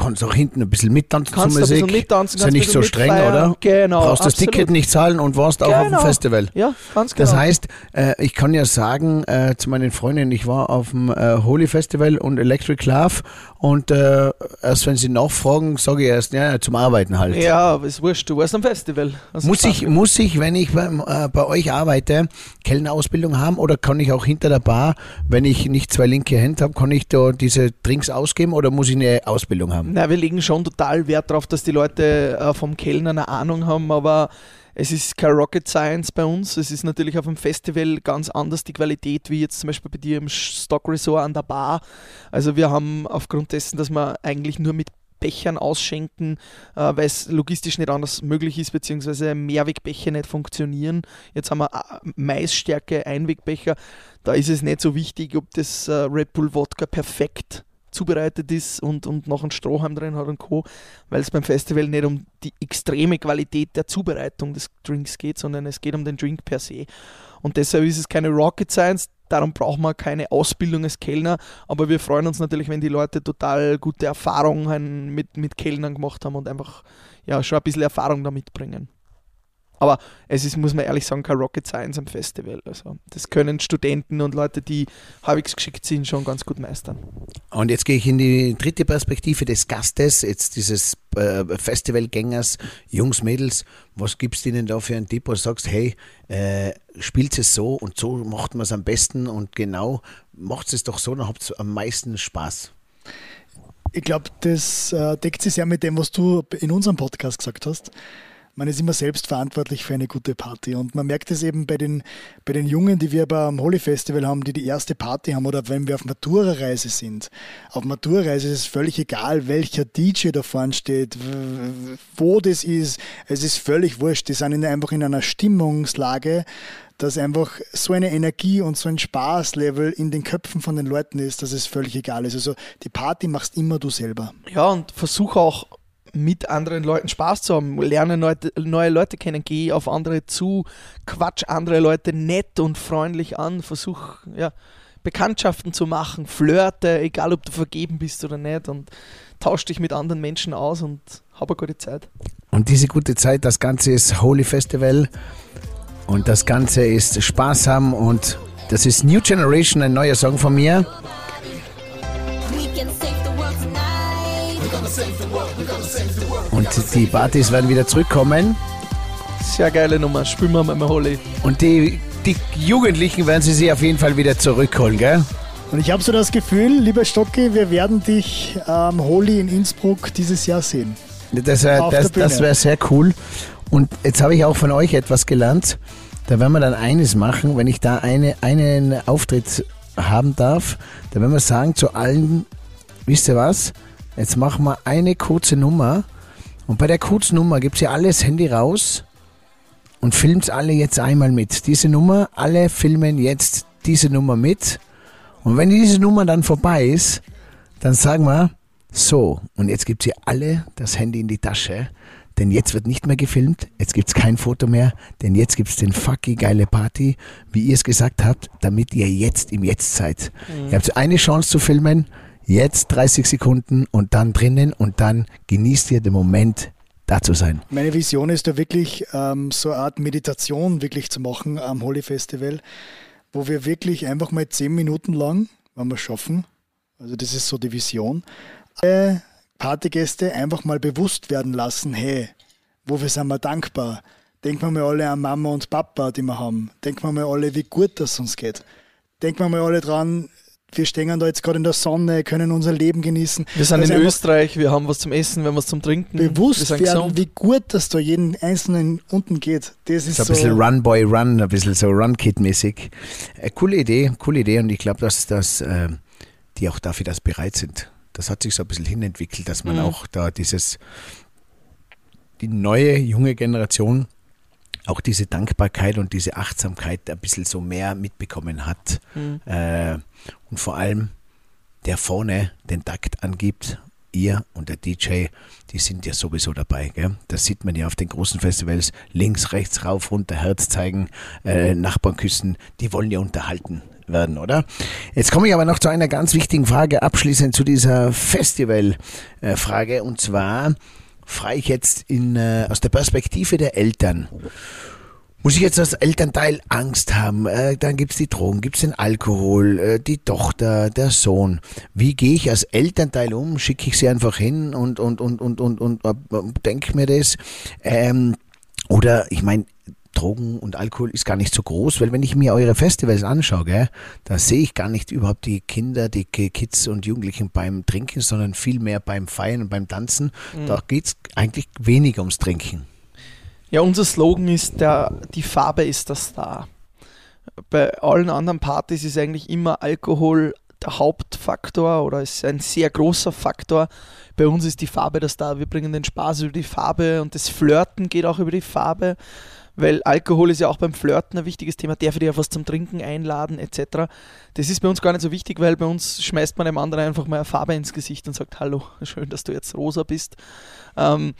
Kannst auch hinten ein bisschen mittanzen kannst zur ein Musik. bisschen mittanzen, ist ja ein nicht so streng, oder? Genau. Brauchst das absolut. Ticket nicht zahlen und warst auch auf dem Genau. Festival. Ja, ganz genau. Das heißt, äh, ich kann ja sagen äh, zu meinen Freundinnen, ich war auf dem äh, Holy Festival und Electric Love und äh, erst wenn sie nachfragen, sage ich erst, ja, zum Arbeiten halt. ja, aber ist wurscht, du warst am Festival. Also Muss ich, muss ich, wenn ich beim, äh, bei euch arbeite, Kellnerausbildung haben oder kann ich auch hinter der Bar, wenn ich nicht zwei linke Hände habe, kann ich da diese Drinks ausgeben oder muss ich eine Ausbildung haben? Na, wir legen schon total Wert darauf, dass die Leute äh, vom Kellner eine Ahnung haben, aber es ist kein Rocket Science bei uns. Es ist natürlich auf dem Festival ganz anders die Qualität, wie jetzt zum Beispiel bei dir im Stock Resort an der Bar. Also wir haben aufgrund dessen, dass wir eigentlich nur mit Bechern ausschenken, äh, weil es logistisch nicht anders möglich ist, beziehungsweise Mehrwegbecher nicht funktionieren. Jetzt haben wir äh, Maisstärke Einwegbecher. Da ist es nicht so wichtig, ob das äh, Red Bull Wodka perfekt zubereitet ist und, und noch ein Strohhalm drin hat und Co., weil es beim Festival nicht um die extreme Qualität der Zubereitung des Drinks geht, sondern es geht um den Drink per se. Und deshalb ist es keine Rocket Science, darum braucht man keine Ausbildung als Kellner, aber wir freuen uns natürlich, wenn die Leute total gute Erfahrungen mit, mit Kellnern gemacht haben und einfach ja, schon ein bisschen Erfahrung da mitbringen. Aber es ist, muss man ehrlich sagen, kein Rocket Science am Festival. Also das können Studenten und Leute, die halbwegs geschickt sind, schon ganz gut meistern. Und jetzt gehe ich in die dritte Perspektive des Gastes, jetzt dieses äh, Festivalgängers, Jungs, Mädels. Was gibst du ihnen da für einen Tipp, wo du sagst, hey, äh, spielt es so und so macht man es am besten und genau macht es doch so, dann habt ihr am meisten Spaß. Ich glaube, das äh, deckt sich sehr mit dem, was du in unserem Podcast gesagt hast. Man ist immer selbst verantwortlich für eine gute Party. Und man merkt es eben bei den, bei den Jungen, die wir beim Holy Festival haben, die die erste Party haben oder wenn wir auf Matura-Reise sind. Auf Matura-Reise ist es völlig egal, welcher DJ da vorne steht, wo das ist. Es ist völlig wurscht. Die sind einfach in einer Stimmungslage, dass einfach so eine Energie und so ein Spaßlevel in den Köpfen von den Leuten ist, dass es völlig egal ist. Also die Party machst immer du selber. Ja, und versuch auch mit anderen Leuten Spaß zu haben, lerne neue, neue Leute kennen, geh auf andere zu, quatsch andere Leute nett und freundlich an, versuch ja, Bekanntschaften zu machen, flirte, egal ob du vergeben bist oder nicht und tausch dich mit anderen Menschen aus und hab eine gute Zeit. Und diese gute Zeit, das Ganze ist Holy Festival und das Ganze ist Spaß haben und das ist New Generation, ein neuer Song von mir. Die Partys werden wieder zurückkommen. Sehr geile Nummer, spielen wir mal Holly. Und die, die Jugendlichen werden sie sich auf jeden Fall wieder zurückholen, gell? Und ich habe so das Gefühl, lieber Stocki, wir werden dich am ähm, Holy in Innsbruck dieses Jahr sehen. Das wäre das, das wär sehr cool. Und jetzt habe ich auch von euch etwas gelernt. Da werden wir dann eines machen, wenn ich da eine, einen Auftritt haben darf, da werden wir sagen zu allen, wisst ihr was, jetzt machen wir eine kurze Nummer und bei der kurzen Nummer gibt es ja alles Handy raus und filmt alle jetzt einmal mit. Diese Nummer, alle filmen jetzt diese Nummer mit und wenn diese Nummer dann vorbei ist, dann sagen wir, so, und jetzt gibt ihr alle das Handy in die Tasche denn jetzt wird nicht mehr gefilmt, jetzt gibt es kein Foto mehr, denn jetzt gibt es den fucking geile Party, wie ihr es gesagt habt, damit ihr jetzt im Jetzt seid. Mhm. Ihr habt eine Chance zu filmen, jetzt 30 Sekunden und dann drinnen und dann genießt ihr den Moment, da zu sein. Meine Vision ist da wirklich ähm, so eine Art Meditation wirklich zu machen am Holy Festival, wo wir wirklich einfach mal zehn Minuten lang, wenn wir schaffen, also das ist so die Vision, äh, Partygäste einfach mal bewusst werden lassen, hey, wofür sind wir dankbar? Denken wir mal alle an Mama und Papa, die wir haben. Denken wir mal alle, wie gut das uns geht. Denken wir mal alle dran, wir stehen da jetzt gerade in der Sonne, können unser Leben genießen. Wir sind in Österreich, wir haben was zum Essen, wir haben was zum Trinken. Bewusst werden, gesund. wie gut das da jeden Einzelnen unten geht. Das ist so ein bisschen Run Boy Run, ein bisschen so Run Kid mäßig. Äh, coole Idee, coole Idee und ich glaube, dass, dass äh, die auch dafür das bereit sind das hat sich so ein bisschen hinentwickelt, dass man mhm. auch da dieses, die neue junge Generation auch diese Dankbarkeit und diese Achtsamkeit ein bisschen so mehr mitbekommen hat. Mhm. Äh, und vor allem der vorne den Takt angibt, ihr und der DJ, die sind ja sowieso dabei. Gell? Das sieht man ja auf den großen Festivals. Links, rechts, rauf, runter, Herz zeigen, äh, Nachbarn küssen. Die wollen ja unterhalten werden, oder? Jetzt komme ich aber noch zu einer ganz wichtigen Frage abschließend zu dieser Festival-Frage. Und zwar frage ich jetzt in, äh, aus der Perspektive der Eltern. Muss ich jetzt als Elternteil Angst haben? Äh, dann es die Drogen, gibt es den Alkohol, äh, die Tochter, der Sohn. Wie gehe ich als Elternteil um? Schicke ich sie einfach hin und, und, und, und, und, und, und denke mir das? Ähm, oder ich meine, Drogen und Alkohol ist gar nicht so groß, weil wenn ich mir eure Festivals anschaue, gell, da sehe ich gar nicht überhaupt die Kinder, die Kids und Jugendlichen beim Trinken, sondern viel mehr beim Feiern und beim Tanzen. Mhm. Da geht es eigentlich weniger ums Trinken. Ja, unser Slogan ist, der, die Farbe ist das Star. Bei allen anderen Partys ist eigentlich immer Alkohol der Hauptfaktor oder ist ein sehr großer Faktor. Bei uns ist die Farbe das Star. Wir bringen den Spaß über die Farbe und das Flirten geht auch über die Farbe weil Alkohol ist ja auch beim Flirten ein wichtiges Thema, darf ich dir was zum Trinken einladen etc. Das ist bei uns gar nicht so wichtig, weil bei uns schmeißt man dem anderen einfach mal eine Farbe ins Gesicht und sagt, hallo, schön, dass du jetzt rosa bist. Ähm,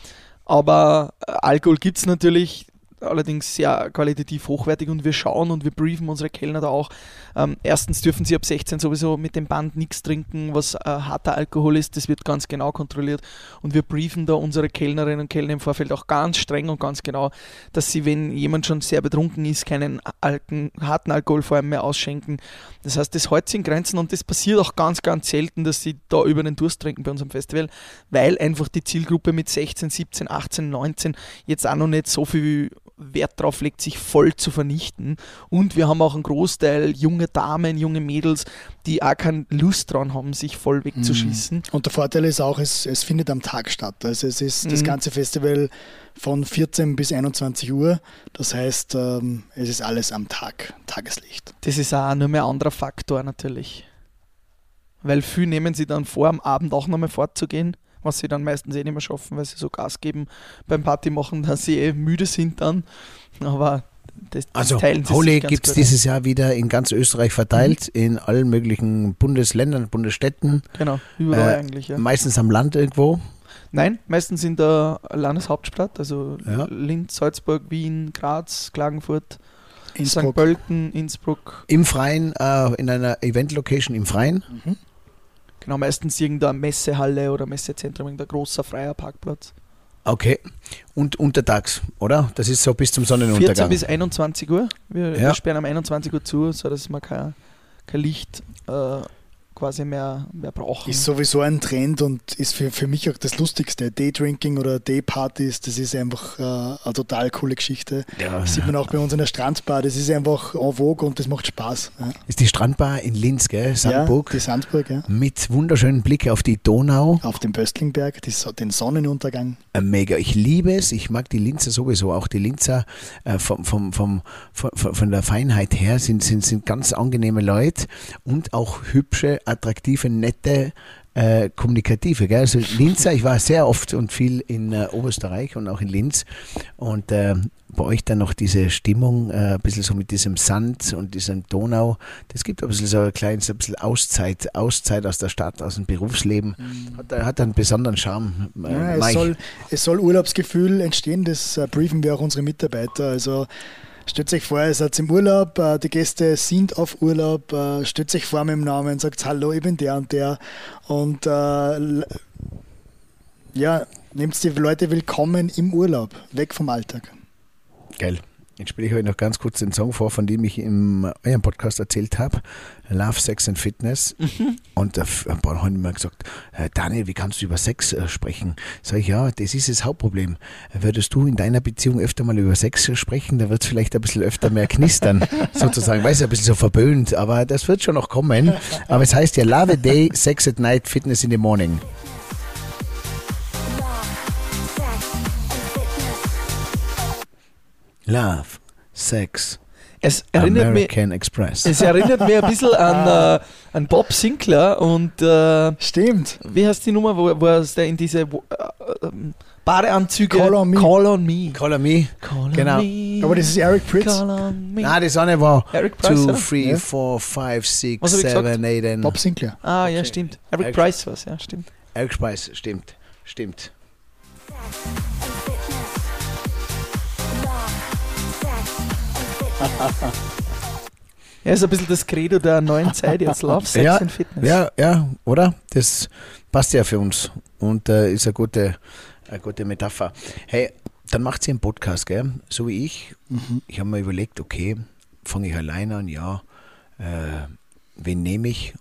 aber Alkohol gibt es natürlich, allerdings sehr qualitativ hochwertig und wir schauen und wir briefen unsere Kellner da auch. Ähm, erstens dürfen sie ab 16 sowieso mit dem Band nichts trinken, was äh, harter Alkohol ist, das wird ganz genau kontrolliert und wir briefen da unsere Kellnerinnen und Kellner im Vorfeld auch ganz streng und ganz genau, dass sie, wenn jemand schon sehr betrunken ist, keinen Alken, harten Alkohol vor allem mehr ausschenken. Das heißt, das hält sich in Grenzen und das passiert auch ganz, ganz selten, dass sie da über den Durst trinken bei unserem Festival, weil einfach die Zielgruppe mit 16, 17, 18, 19 jetzt auch noch nicht so viel Wert darauf legt, sich voll zu vernichten. Und wir haben auch einen Großteil junge Damen, junge Mädels, die auch keine Lust dran haben, sich voll wegzuschießen. Und der Vorteil ist auch, es, es findet am Tag statt. Also es ist das Mhm. ganze Festival von 14 bis 21 Uhr. Das heißt, ähm, es ist alles am Tag, Tageslicht. Das ist auch nur mehr ein anderer Faktor natürlich. Weil viel nehmen sie dann vor, am Abend auch nochmal fortzugehen, was sie dann meistens eh nicht mehr schaffen, weil sie so Gas geben beim Party machen, dass sie eh müde sind dann. Aber das, das Also teilen sie Holy sich ganz gibt es dieses Jahr wieder in ganz Österreich verteilt, in allen möglichen Bundesländern, Bundesstädten, Genau, überall Äh, eigentlich. Ja. meistens am Land irgendwo. Nein, meistens in der Landeshauptstadt, also Ja. Linz, Salzburg, Wien, Graz, Klagenfurt, St. Innsbruck. Pölten, Innsbruck. Im Freien, äh, in einer Event-Location im Freien. Genau, meistens irgendeine Messehalle oder Messezentrum, irgendein großer freier Parkplatz. Okay. Und untertags, oder? Das ist so bis zum 14 Sonnenuntergang. bis 21 Uhr. Wir, Ja. wir sperren um 21 Uhr zu, sodass wir kein, kein Licht äh, quasi mehr, mehr brauchen. Ist sowieso ein Trend und ist für, für mich auch das Lustigste. Daydrinking oder Daypartys, das ist einfach äh, eine total coole Geschichte. Ja. Das sieht man auch bei uns in der Strandbar. Das ist einfach en vogue und das macht Spaß. Ja, Ist die Strandbar in Linz, gell? Sandburg. Ja, die Sandburg, ja. mit wunderschönen Blick auf die Donau. Auf dem Böstlingberg, die, den Sonnenuntergang. Äh, Mega. Ich liebe es. Ich mag die Linzer sowieso. Auch die Linzer äh, vom, vom, vom, von, von von der Feinheit her sind, sind, sind ganz angenehme Leute und auch hübsche, attraktive, nette, äh, kommunikative. Gell? Also Linzer, ich war sehr oft und viel in äh, Oberösterreich und auch in Linz. Und äh, bei euch dann noch diese Stimmung, äh, ein bisschen so mit diesem Sand und diesem Donau. Das gibt ein bisschen so ein kleines ein bisschen Auszeit, Auszeit aus der Stadt, aus dem Berufsleben. Hat, äh, hat einen besonderen Charme. Äh, Ja, es, soll, es soll Urlaubsgefühl entstehen, das äh, briefen wir auch unsere Mitarbeiter. Also stellt euch vor, ihr seid im Urlaub, äh, die Gäste sind auf Urlaub, äh, stellt euch vor mit dem Namen, sagt Hallo, ich bin der und der und äh, ja, nehmt die Leute willkommen im Urlaub, weg vom Alltag. Geil. Jetzt spiele ich euch noch ganz kurz den Song vor, von dem ich im eurem Podcast erzählt habe. Love, Sex and Fitness. Und da f- ein paar haben immer gesagt, äh, Daniel, wie kannst du über Sex äh, sprechen? Sag ich, ja, das ist das Hauptproblem. Würdest du in deiner Beziehung öfter mal über Sex äh, sprechen, da wird es vielleicht ein bisschen öfter mehr knistern, sozusagen. Weiß ein bisschen so verböhnt, aber das wird schon noch kommen. Aber es heißt ja Love a Day, Sex at Night, Fitness in the Morning. Love, Sex, Es erinnert mich, American Express. es erinnert mich ein bisschen an, äh, an Bob Sinclair und äh, Stimmt. wie heißt die Nummer, wo, wo er der in diese äh, ähm, Badeanzüge Call on me. Call on me. Call me. Call Genau. on me. Aber das ist Eric Pritz. Call on me. Ah, das eine war Eric Price, 2, oder? 3, Ja. 4, 5, 6, Was hab ich gesagt? 7, 8 and Bob Sinclair. Ah, ja, Okay. stimmt. Eric Eric- Price was, ja, stimmt. Eric Spice, stimmt. Stimmt. Ja, ist ein bisschen das Credo der neuen Zeit jetzt. Love, Sex Ja, and Fitness. Ja, ja, oder? Das passt ja für uns und äh, ist eine gute, eine gute Metapher. Hey, dann macht sie einen Podcast, gell? So wie ich. Ich habe mir überlegt, okay, fange ich alleine an, ja. Äh, wen nehme ich?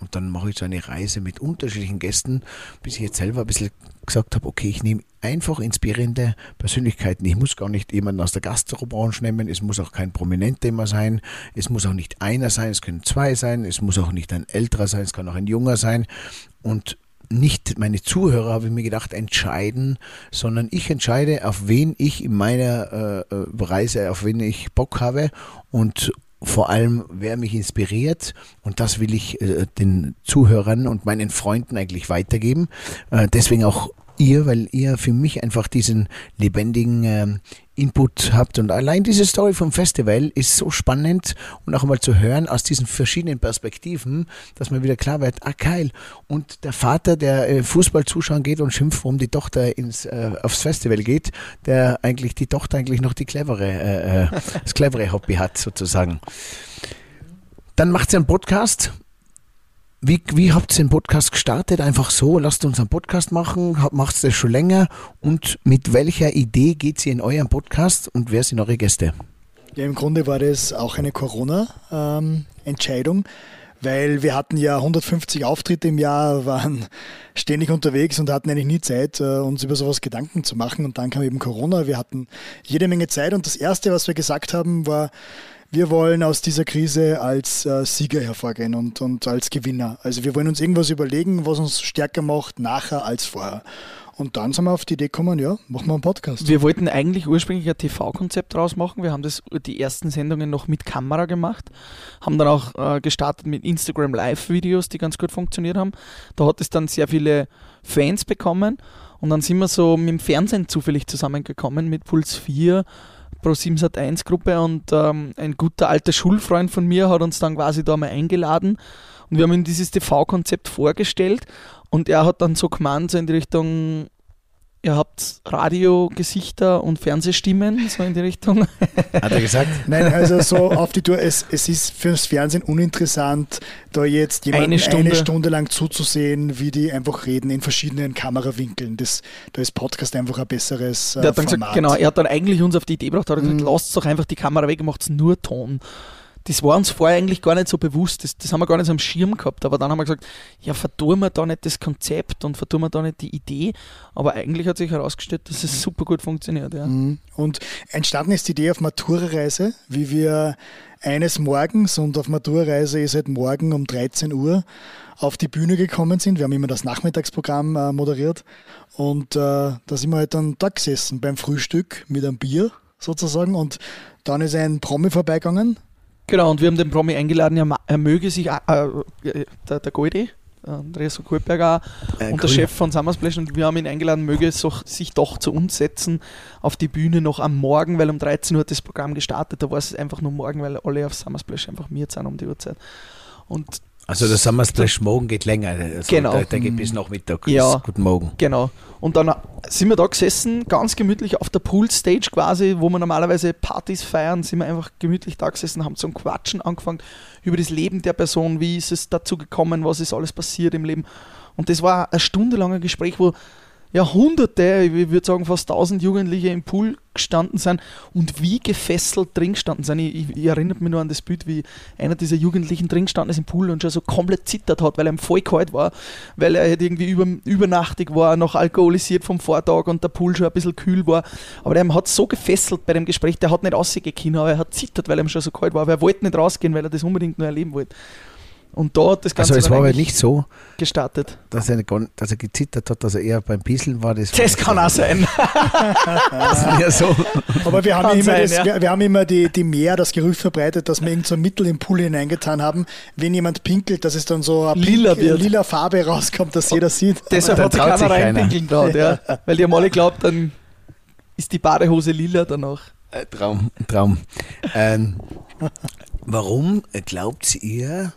Und dann mache ich so eine Reise mit unterschiedlichen Gästen, bis ich jetzt selber ein bisschen gesagt habe, okay, ich nehme einfach inspirierende Persönlichkeiten. Ich muss gar nicht jemanden aus der Gastrobranche nehmen, es muss auch kein Prominenter immer sein, es muss auch nicht einer sein, es können zwei sein, es muss auch nicht ein älterer sein, es kann auch ein junger sein. Und nicht meine Zuhörer, habe ich mir gedacht, entscheiden, sondern ich entscheide, auf wen ich in meiner äh, äh, Reise, auf wen ich Bock habe. Und vor allem, wer mich inspiriert. Und das will ich äh, den Zuhörern und meinen Freunden eigentlich weitergeben. Äh, deswegen auch ihr, weil ihr für mich einfach diesen lebendigen ähm, Input habt und allein diese Story vom Festival ist so spannend und auch mal zu hören aus diesen verschiedenen Perspektiven, dass man wieder klar wird, ah geil. Und der Vater, der äh, Fußball zuschauen geht und schimpft, warum die Tochter ins, äh, aufs Festival geht, der eigentlich die Tochter eigentlich noch die clevere, äh, äh, das clevere Hobby hat sozusagen. Dann macht sie einen Podcast. Wie, wie habt ihr den Podcast gestartet? Einfach so, lasst uns einen Podcast machen, macht das schon länger und mit welcher Idee geht ihr in euren Podcast und wer sind eure Gäste? Ja, im Grunde war das auch eine Corona-Entscheidung, weil wir hatten ja 150 Auftritte im Jahr, waren ständig unterwegs und hatten eigentlich nie Zeit, äh, uns über sowas Gedanken zu machen. Und dann kam eben Corona, wir hatten jede Menge Zeit und das Erste, was wir gesagt haben, war, wir wollen aus dieser Krise als äh, Sieger hervorgehen und, und als Gewinner. Also wir wollen uns irgendwas überlegen, was uns stärker macht, nachher als vorher. Und dann sind wir auf die Idee gekommen, ja, machen wir einen Podcast. Wir wollten eigentlich ursprünglich ein TV-Konzept draus machen. Wir haben das die ersten Sendungen noch mit Kamera gemacht, haben dann auch äh, gestartet mit Instagram Live-Videos, die ganz gut funktioniert haben. Da hat es dann sehr viele Fans bekommen und dann sind wir so mit dem Fernsehen zufällig zusammengekommen mit Puls 4 Pro 7 Sat 1 Gruppe und ähm, ein guter alter Schulfreund von mir hat uns dann quasi da mal eingeladen und wir haben ihm dieses TV-Konzept vorgestellt und er hat dann so gemeint, so in die Richtung, ihr habt Radiogesichter und Fernsehstimmen, so in die Richtung. Hat er gesagt? Nein, also so auf die Tour, es, es ist fürs Fernsehen uninteressant, da jetzt jemanden Eine eine Stunde. Stunde, lang zuzusehen, wie die einfach reden in verschiedenen Kamerawinkeln. Das, da ist Podcast einfach ein besseres äh, Der hat dann Format. gesagt, genau, er hat dann eigentlich uns auf die Idee gebracht, hat gesagt, Mhm. lasst doch einfach die Kamera weg, macht nur Ton. Das war uns vorher eigentlich gar nicht so bewusst, das, das haben wir gar nicht so am Schirm gehabt, aber dann haben wir gesagt, ja, verdurren wir da nicht das Konzept und verdurren wir da nicht die Idee, aber eigentlich hat sich herausgestellt, dass es super gut funktioniert, ja. Mhm. Und entstanden ist die Idee auf Matura-Reise, wie wir eines Morgens und auf Matura-Reise ist halt morgen um 13 Uhr auf die Bühne gekommen sind. Wir haben immer das Nachmittagsprogramm äh, moderiert und äh, da sind wir halt dann da gesessen beim Frühstück mit einem Bier sozusagen und dann ist ein Promi vorbeigegangen. Genau, und wir haben den Promi eingeladen, er, er möge sich, äh, äh, der, der Goldi, Andreas Kohlberger Äh, und der. Chef von Summersplash und wir haben ihn eingeladen, möge es doch, sich doch zu uns setzen auf die Bühne noch am Morgen, weil um 13 Uhr hat das Programm gestartet, da war es einfach nur morgen, weil alle auf Summersplash einfach mir sind um die Uhrzeit. Und Also der Summer Splash morgen geht länger. Also Genau. Der, der geht bis Nachmittag. Ja. Guten Morgen. Genau. Und dann sind wir da gesessen, ganz gemütlich auf der Poolstage quasi, wo wir normalerweise Partys feiern, sind wir einfach gemütlich da gesessen, haben zum Quatschen angefangen über das Leben der Person, wie ist es dazu gekommen, was ist alles passiert im Leben. Und das war ein stundenlanger Gespräch, wo ja hunderte, ich würde sagen fast tausend Jugendliche im Pool gestanden sind und wie gefesselt drin gestanden sind. Ich, ich, ich erinnere mich nur an das Bild, wie einer dieser Jugendlichen drin gestanden ist im Pool und schon so komplett zittert hat, weil er ihm voll kalt war, weil er halt irgendwie über, übernachtig war, noch alkoholisiert vom Vortag und der Pool schon ein bisschen kühl war. Aber der hat so gefesselt bei dem Gespräch, der hat nicht rausgehen können, aber er hat zittert, weil ihm schon so kalt war, aber er wollte nicht rausgehen, weil er das unbedingt nur erleben wollte. Und da hat das Ganze Also es war aber nicht so, gestartet. dass er, dass er gezittert hat, dass er eher beim Bisseln war. Das, war Das nicht kann auch sein. Das ist ja so. Aber wir haben sein, das, ja. wir, wir haben immer die, die Mehr, das Gerücht verbreitet, dass wir irgend so ein Mittel im Pool hineingetan haben, wenn jemand pinkelt, dass es dann so eine Lila pink- wird. lila Farbe rauskommt, dass jeder sieht. Deshalb hat sich keiner. reinpinkeln traut, ja. Weil die haben alle glaubt, dann ist die Badehose lila danach. Äh, Traum, Traum. Ähm, warum glaubt ihr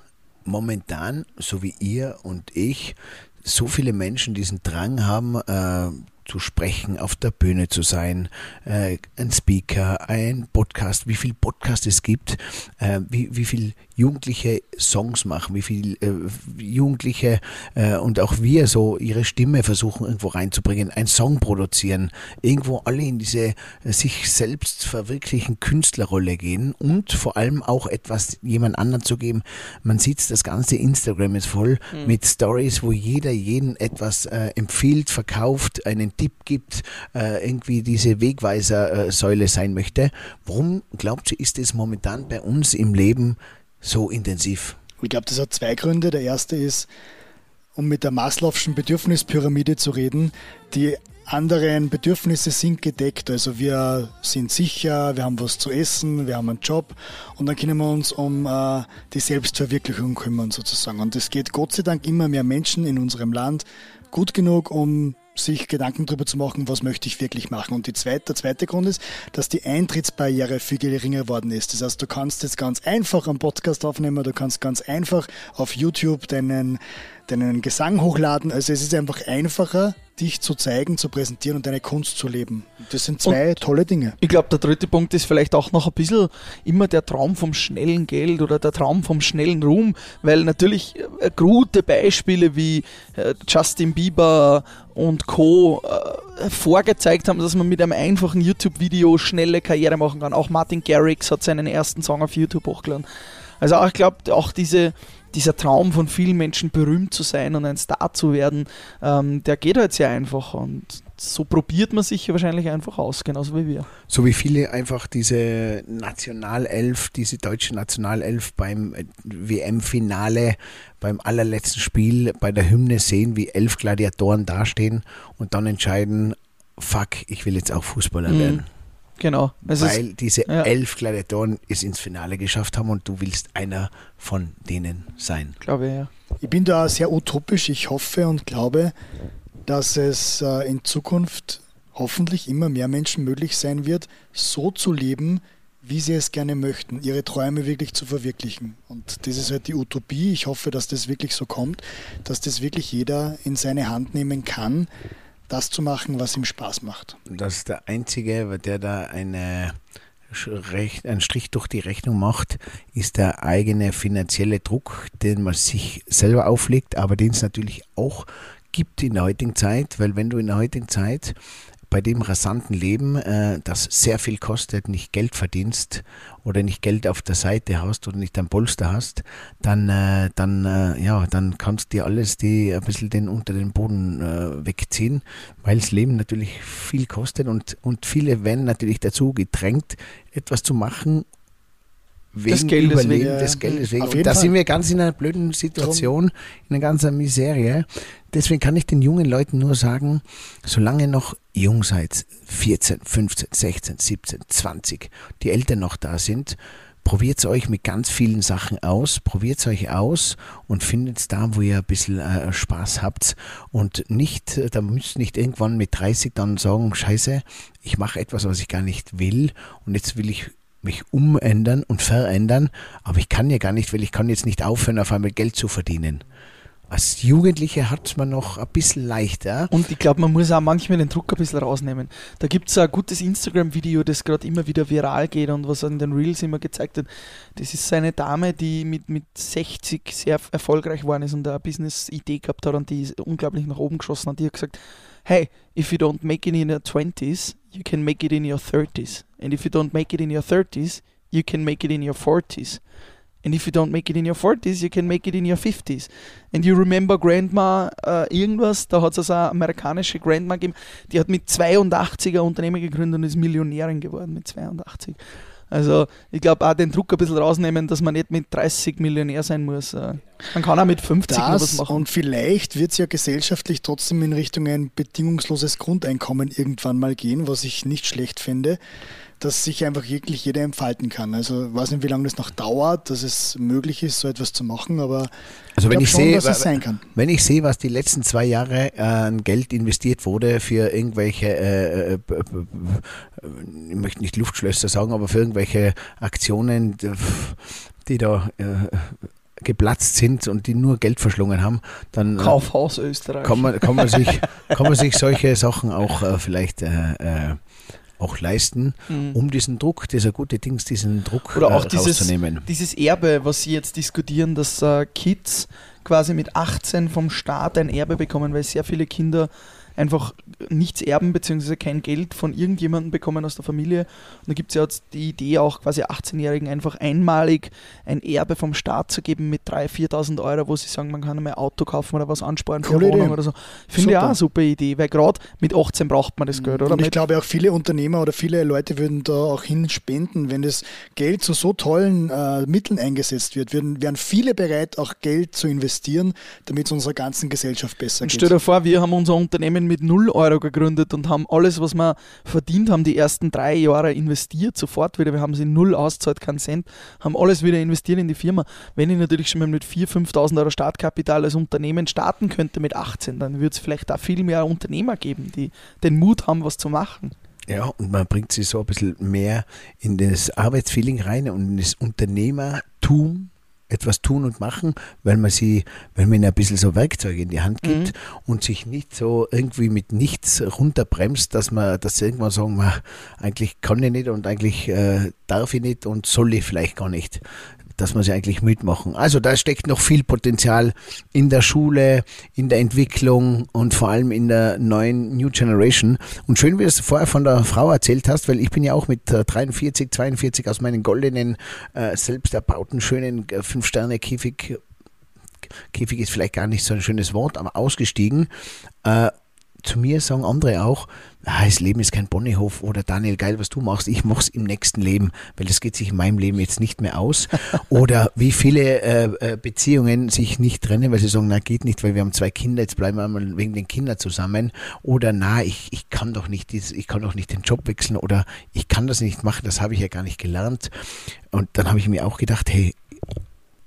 momentan, so wie ihr und ich, so viele Menschen diesen Drang haben, äh, zu sprechen, auf der Bühne zu sein, äh, ein Speaker, ein Podcast, wie viel Podcast es gibt, äh, wie, wie viel Jugendliche Songs machen, wie viel äh, Jugendliche äh, und auch wir so ihre Stimme versuchen irgendwo reinzubringen, einen Song produzieren, irgendwo alle in diese äh, sich selbst verwirklichen Künstlerrolle gehen und vor allem auch etwas jemand anderen zu geben. Man sieht das ganze Instagram ist voll mit Stories, wo jeder jeden etwas äh, empfiehlt, verkauft, einen Tipp gibt, äh, irgendwie diese Wegweiser-Säule sein möchte. Warum glaubt ihr, ist es momentan bei uns im Leben so intensiv? Ich glaube, das hat zwei Gründe. Der erste ist, um mit der Maslow'schen Bedürfnispyramide zu reden, die anderen Bedürfnisse sind gedeckt. Also wir sind sicher, wir haben was zu essen, wir haben einen Job und dann können wir uns um äh, die Selbstverwirklichung kümmern sozusagen. Und es geht Gott sei Dank immer mehr Menschen in unserem Land gut genug, um sich Gedanken darüber zu machen, was möchte ich wirklich machen. Und die zweite, der zweite Grund ist, dass die Eintrittsbarriere viel geringer geworden ist. Das heißt, du kannst jetzt ganz einfach einen Podcast aufnehmen, du kannst ganz einfach auf YouTube deinen, deinen Gesang hochladen. Also es ist einfach einfacher, dich zu zeigen, zu präsentieren und deine Kunst zu leben. Das sind zwei tolle Dinge. Ich glaube, der dritte Punkt ist vielleicht auch noch ein bisschen immer der Traum vom schnellen Geld oder der Traum vom schnellen Ruhm, weil natürlich äh, gute Beispiele wie äh, Justin Bieber und Co. Äh, vorgezeigt haben, dass man mit einem einfachen YouTube-Video schnelle Karriere machen kann. Auch Martin Garrix hat seinen ersten Song auf YouTube hochgeladen. Also auch, ich glaube, auch diese, dieser Traum von vielen Menschen berühmt zu sein und ein Star zu werden, ähm, der geht halt sehr einfach und so probiert man sich wahrscheinlich einfach aus, genauso wie wir. So wie viele einfach diese Nationalelf, diese deutsche Nationalelf beim WM-Finale, beim allerletzten Spiel, bei der Hymne sehen, wie elf Gladiatoren dastehen und dann entscheiden, fuck, ich will jetzt auch Fußballer Mhm. werden. Genau. Es Weil ist, diese ja. elf Gladiatoren es ins Finale geschafft haben und du willst einer von denen sein. glaube ich, ja. Ich bin da sehr utopisch. Ich hoffe und glaube, dass es äh, in Zukunft hoffentlich immer mehr Menschen möglich sein wird, so zu leben, wie sie es gerne möchten, ihre Träume wirklich zu verwirklichen. Und das ist halt die Utopie. Ich hoffe, dass das wirklich so kommt, dass das wirklich jeder in seine Hand nehmen kann, das zu machen, was ihm Spaß macht. Das ist der Einzige, der da eine, einen Strich durch die Rechnung macht, ist der eigene finanzielle Druck, den man sich selber auflegt, aber den es natürlich auch gibt in der heutigen Zeit, weil wenn du in der heutigen Zeit bei dem rasanten Leben, äh, das sehr viel kostet, nicht Geld verdienst oder nicht Geld auf der Seite hast oder nicht ein Polster hast, dann, äh, dann, äh, ja, dann kannst dir alles die ein bisschen den unter den Boden äh, wegziehen, weil das Leben natürlich viel kostet und, und viele werden natürlich dazu gedrängt, etwas zu machen, wegen Geldes wegen, des Geldes wegen. Und da Fall. sind wir ganz in einer blöden Situation, in einer ganzen Miserie. Deswegen kann ich den jungen Leuten nur sagen, solange noch jung seid, 14, 15, 16, 17, 20, die Eltern noch da sind, probiert euch mit ganz vielen Sachen aus, probiert euch aus und findet da, wo ihr ein bisschen äh, Spaß habt und nicht, äh, da müsst nicht irgendwann mit 30 dann sagen, scheiße, ich mache etwas, was ich gar nicht will und jetzt will ich mich umändern und verändern, aber ich kann ja gar nicht, weil ich kann jetzt nicht aufhören, auf einmal Geld zu verdienen. Als Jugendliche hat man noch ein bisschen leichter. Und ich glaube, man muss auch manchmal den Druck ein bisschen rausnehmen. Da gibt es ein gutes Instagram-Video, das gerade immer wieder viral geht und was an den Reels immer gezeigt wird. Das ist eine Dame, die mit, mit 60 sehr erfolgreich geworden ist und eine Business-Idee gehabt hat und die ist unglaublich nach oben geschossen hat. Die hat gesagt, hey, if you don't make it in your 20s, you can make it in your 30s. And if you don't make it in your 30s, you can make it in your 40s. And if you don't make it in your 40s, you can make it in your 50s. And you remember Grandma äh, irgendwas, da hat es also eine amerikanische Grandma gegeben, die hat mit 82er Unternehmen gegründet und ist Millionärin geworden mit 82. Also ich glaube auch den Druck ein bisschen rausnehmen, dass man nicht mit 30 Millionär sein muss. Äh, Man kann auch mit 50 noch was Das machen. und vielleicht wird es ja gesellschaftlich trotzdem in Richtung ein bedingungsloses Grundeinkommen irgendwann mal gehen, was ich nicht schlecht finde, dass sich einfach wirklich jeder entfalten kann. Also ich weiß nicht, wie lange das noch dauert, dass es möglich ist, so etwas zu machen, aber Also wenn glaub ich schon, sehe, dass es sein kann. wenn ich sehe, was die letzten zwei Jahre äh, an Geld investiert wurde für irgendwelche, äh, äh, ich möchte nicht Luftschlösser sagen, aber für irgendwelche Aktionen, die- da äh, geplatzt sind und die nur Geld verschlungen haben, dann äh, Kaufhaus Österreich. kann man, kann man sich, kann man sich solche Sachen auch äh, vielleicht äh, auch leisten, Mhm. um diesen Druck, dieser gute Dings, diesen Druck Oder auch äh, dieses, dieses Erbe, was Sie jetzt diskutieren, dass äh, Kids quasi mit 18 vom Staat ein Erbe bekommen, weil sehr viele Kinder einfach nichts erben bzw. kein Geld von irgendjemandem bekommen aus der Familie. Und da gibt es ja jetzt die Idee, auch quasi 18-Jährigen einfach einmalig ein Erbe vom Staat zu geben mit 3.000, 4.000 Euro, wo sie sagen, man kann einmal ein Auto kaufen oder was ansparen für Wohnung oder so. Finde ich auch eine super Idee, weil gerade mit 18 braucht man das Geld, oder? Und ich Mit- glaube auch viele Unternehmer oder viele Leute würden da auch hinspenden, wenn das Geld zu so tollen äh, Mitteln eingesetzt wird, würden, wären viele bereit, auch Geld zu investieren, damit es unserer ganzen Gesellschaft besser Und geht. stell dir vor, wir haben unser Unternehmen mit 0 Euro gegründet und haben alles, was wir verdient haben, die ersten drei Jahre investiert, sofort wieder. Wir haben sie null auszahlt, keinen Cent, haben alles wieder investiert in die Firma. Wenn ich natürlich schon mal mit 4.000, 5.000 Euro Startkapital als Unternehmen starten könnte mit 18, dann würde es vielleicht auch viel mehr Unternehmer geben, die den Mut haben, was zu machen. Ja, und man bringt sie so ein bisschen mehr in das Arbeitsfeeling rein und in das Unternehmertum etwas tun und machen, weil man sie, weil man ihnen ein bisschen so Werkzeuge in die Hand gibt und sich nicht so irgendwie mit nichts runterbremst, dass man, dass sie irgendwann sagen, man, eigentlich kann ich nicht und eigentlich äh, darf ich nicht und soll ich vielleicht gar nicht. Dass wir sie eigentlich mitmachen. Also da steckt noch viel Potenzial in der Schule, in der Entwicklung und vor allem in der neuen New Generation. Und schön, wie du es vorher von der Frau erzählt hast, weil ich bin ja auch mit 43, 42 aus meinen goldenen, äh, selbst erbauten, schönen äh, Fünf-Sterne-Käfig Käfig ist vielleicht gar nicht so ein schönes Wort, aber ausgestiegen. Äh, zu mir sagen andere auch, ah, das Leben ist kein Bonnehof oder Daniel, geil, was du machst, ich mach's im nächsten Leben, weil das geht sich in meinem Leben jetzt nicht mehr aus. oder wie viele äh, äh, Beziehungen sich nicht trennen, weil sie sagen, na geht nicht, weil wir haben zwei Kinder, jetzt bleiben wir mal wegen den Kindern zusammen. Oder na, ich, ich kann doch nicht dieses, ich kann doch nicht den Job wechseln oder ich kann das nicht machen, das habe ich ja gar nicht gelernt. Und dann habe ich mir auch gedacht, hey,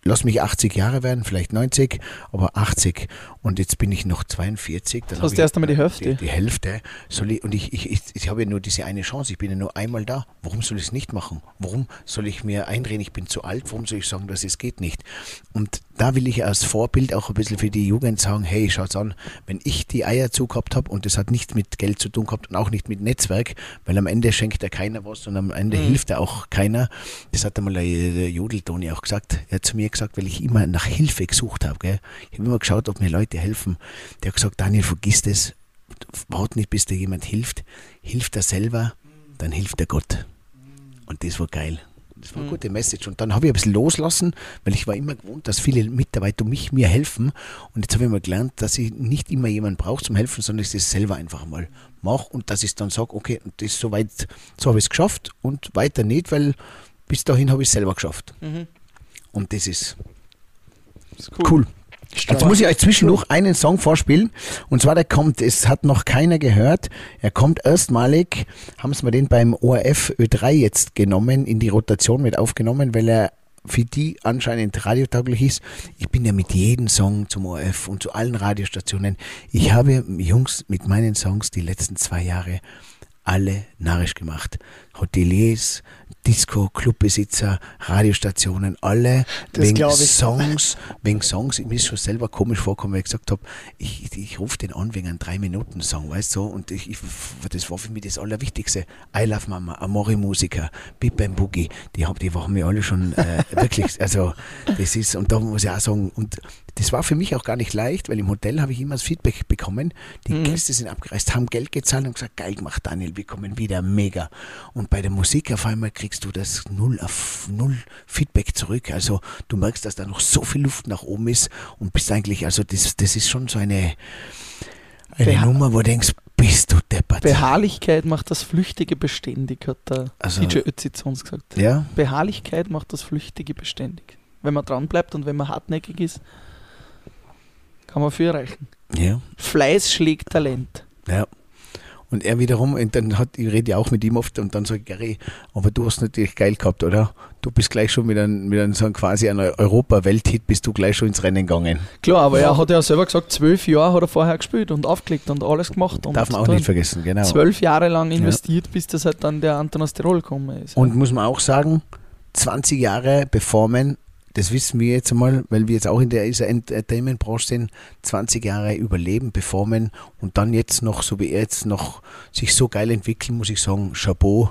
lass mich 80 Jahre werden, vielleicht 90, aber 80 und jetzt bin ich noch 42. Dann hast du erst einmal die Hälfte. Die, die Hälfte. Ich, und ich, ich, ich, ich habe ja nur diese eine Chance, ich bin ja nur einmal da. Warum soll ich es nicht machen? Warum soll ich mir einreden, ich bin zu alt? Warum soll ich sagen, dass es geht nicht? Und da will ich als Vorbild auch ein bisschen für die Jugend sagen, hey, schaut's an, wenn ich die Eier zugehabt habe und das hat nichts mit Geld zu tun gehabt und auch nicht mit Netzwerk, weil am Ende schenkt er keiner was und am Ende mhm. hilft er auch keiner. Das hat einmal der Jodeltoni auch gesagt. Er hat zu mir gesagt, weil ich immer nach Hilfe gesucht habe. Ich habe immer geschaut, ob mir Leute helfen. Der hat gesagt, Daniel, vergiss das. Wart nicht, bis dir jemand hilft. Hilft er selber, dann hilft er Gott. Und das war geil. Das war eine mhm. gute Message. Und dann habe ich ein bisschen loslassen, weil ich war immer gewohnt, dass viele Mitarbeiter mich mir helfen. Und jetzt habe ich mal gelernt, dass ich nicht immer jemanden brauche zum Helfen, sondern dass ich es selber einfach mal mache und dass ich dann sage, okay, das ist soweit, so habe ich es geschafft und weiter nicht, weil bis dahin habe ich es selber geschafft. Mhm. Und das ist cool. cool. Jetzt muss ich euch zwischendurch einen Song vorspielen. Und zwar, der kommt, es hat noch keiner gehört. Er kommt erstmalig, haben sie den beim ORF Ö3 jetzt genommen, in die Rotation mit aufgenommen, weil er für die anscheinend radiotauglich ist. Ich bin ja mit jedem Song zum ORF und zu allen Radiostationen. Ich habe Jungs mit meinen Songs die letzten zwei Jahre alle narrisch gemacht. Hoteliers, Disco, Clubbesitzer, Radiostationen, alle das wegen Songs, wegen Songs. Mir ist schon selber komisch vorkommen, weil ich gesagt habe, ich, ich, ich rufe den an wegen einem 3-Minuten-Song, weißt du, und ich, ich, das war für mich das Allerwichtigste. I Love Mama, Amori Musiker, Bip Bam Boogie, die haben, die waren mir alle schon äh, wirklich, also das ist, und da muss ich auch sagen, und das war für mich auch gar nicht leicht, weil im Hotel habe ich immer das Feedback bekommen, die mhm. Gäste sind abgereist, haben Geld gezahlt und gesagt, geil gemacht, Daniel, wir kommen wieder, mega. Und bei der Musik auf einmal kriegst du das null auf null Feedback zurück. Also du merkst, dass da noch so viel Luft nach oben ist und bist eigentlich, also das, das ist schon so eine, eine Beha Nummer, wo du denkst, bist du deppert. Beharrlichkeit macht das Flüchtige beständig, hat der also, DJ Ötzi zu uns gesagt. Ja? Beharrlichkeit macht das Flüchtige beständig. Wenn man dran bleibt und wenn man hartnäckig ist, kann man viel erreichen. Ja. Fleiß schlägt Talent. Ja. Und er wiederum, und dann hat, ich rede ja auch mit ihm oft und dann sage ich, Gary, aber du hast natürlich geil gehabt, oder? Du bist gleich schon mit einem, mit einem so einem quasi einem Europa-Welthit, bist du gleich schon ins Rennen gegangen. Klar, aber ja. er hat ja selber gesagt, zwölf Jahre hat er vorher gespielt und aufgelegt und alles gemacht. Und Darf man auch nicht vergessen, genau. Zwölf Jahre lang investiert, ja. bis das halt dann der Anton aus Tirol gekommen ist. Und muss man auch sagen, 20 Jahre performen das wissen wir jetzt einmal, weil wir jetzt auch in der Entertainment-Branche sind, 20 Jahre überleben, performen und dann jetzt noch, so wie er jetzt noch sich so geil entwickeln, muss ich sagen, Chapeau.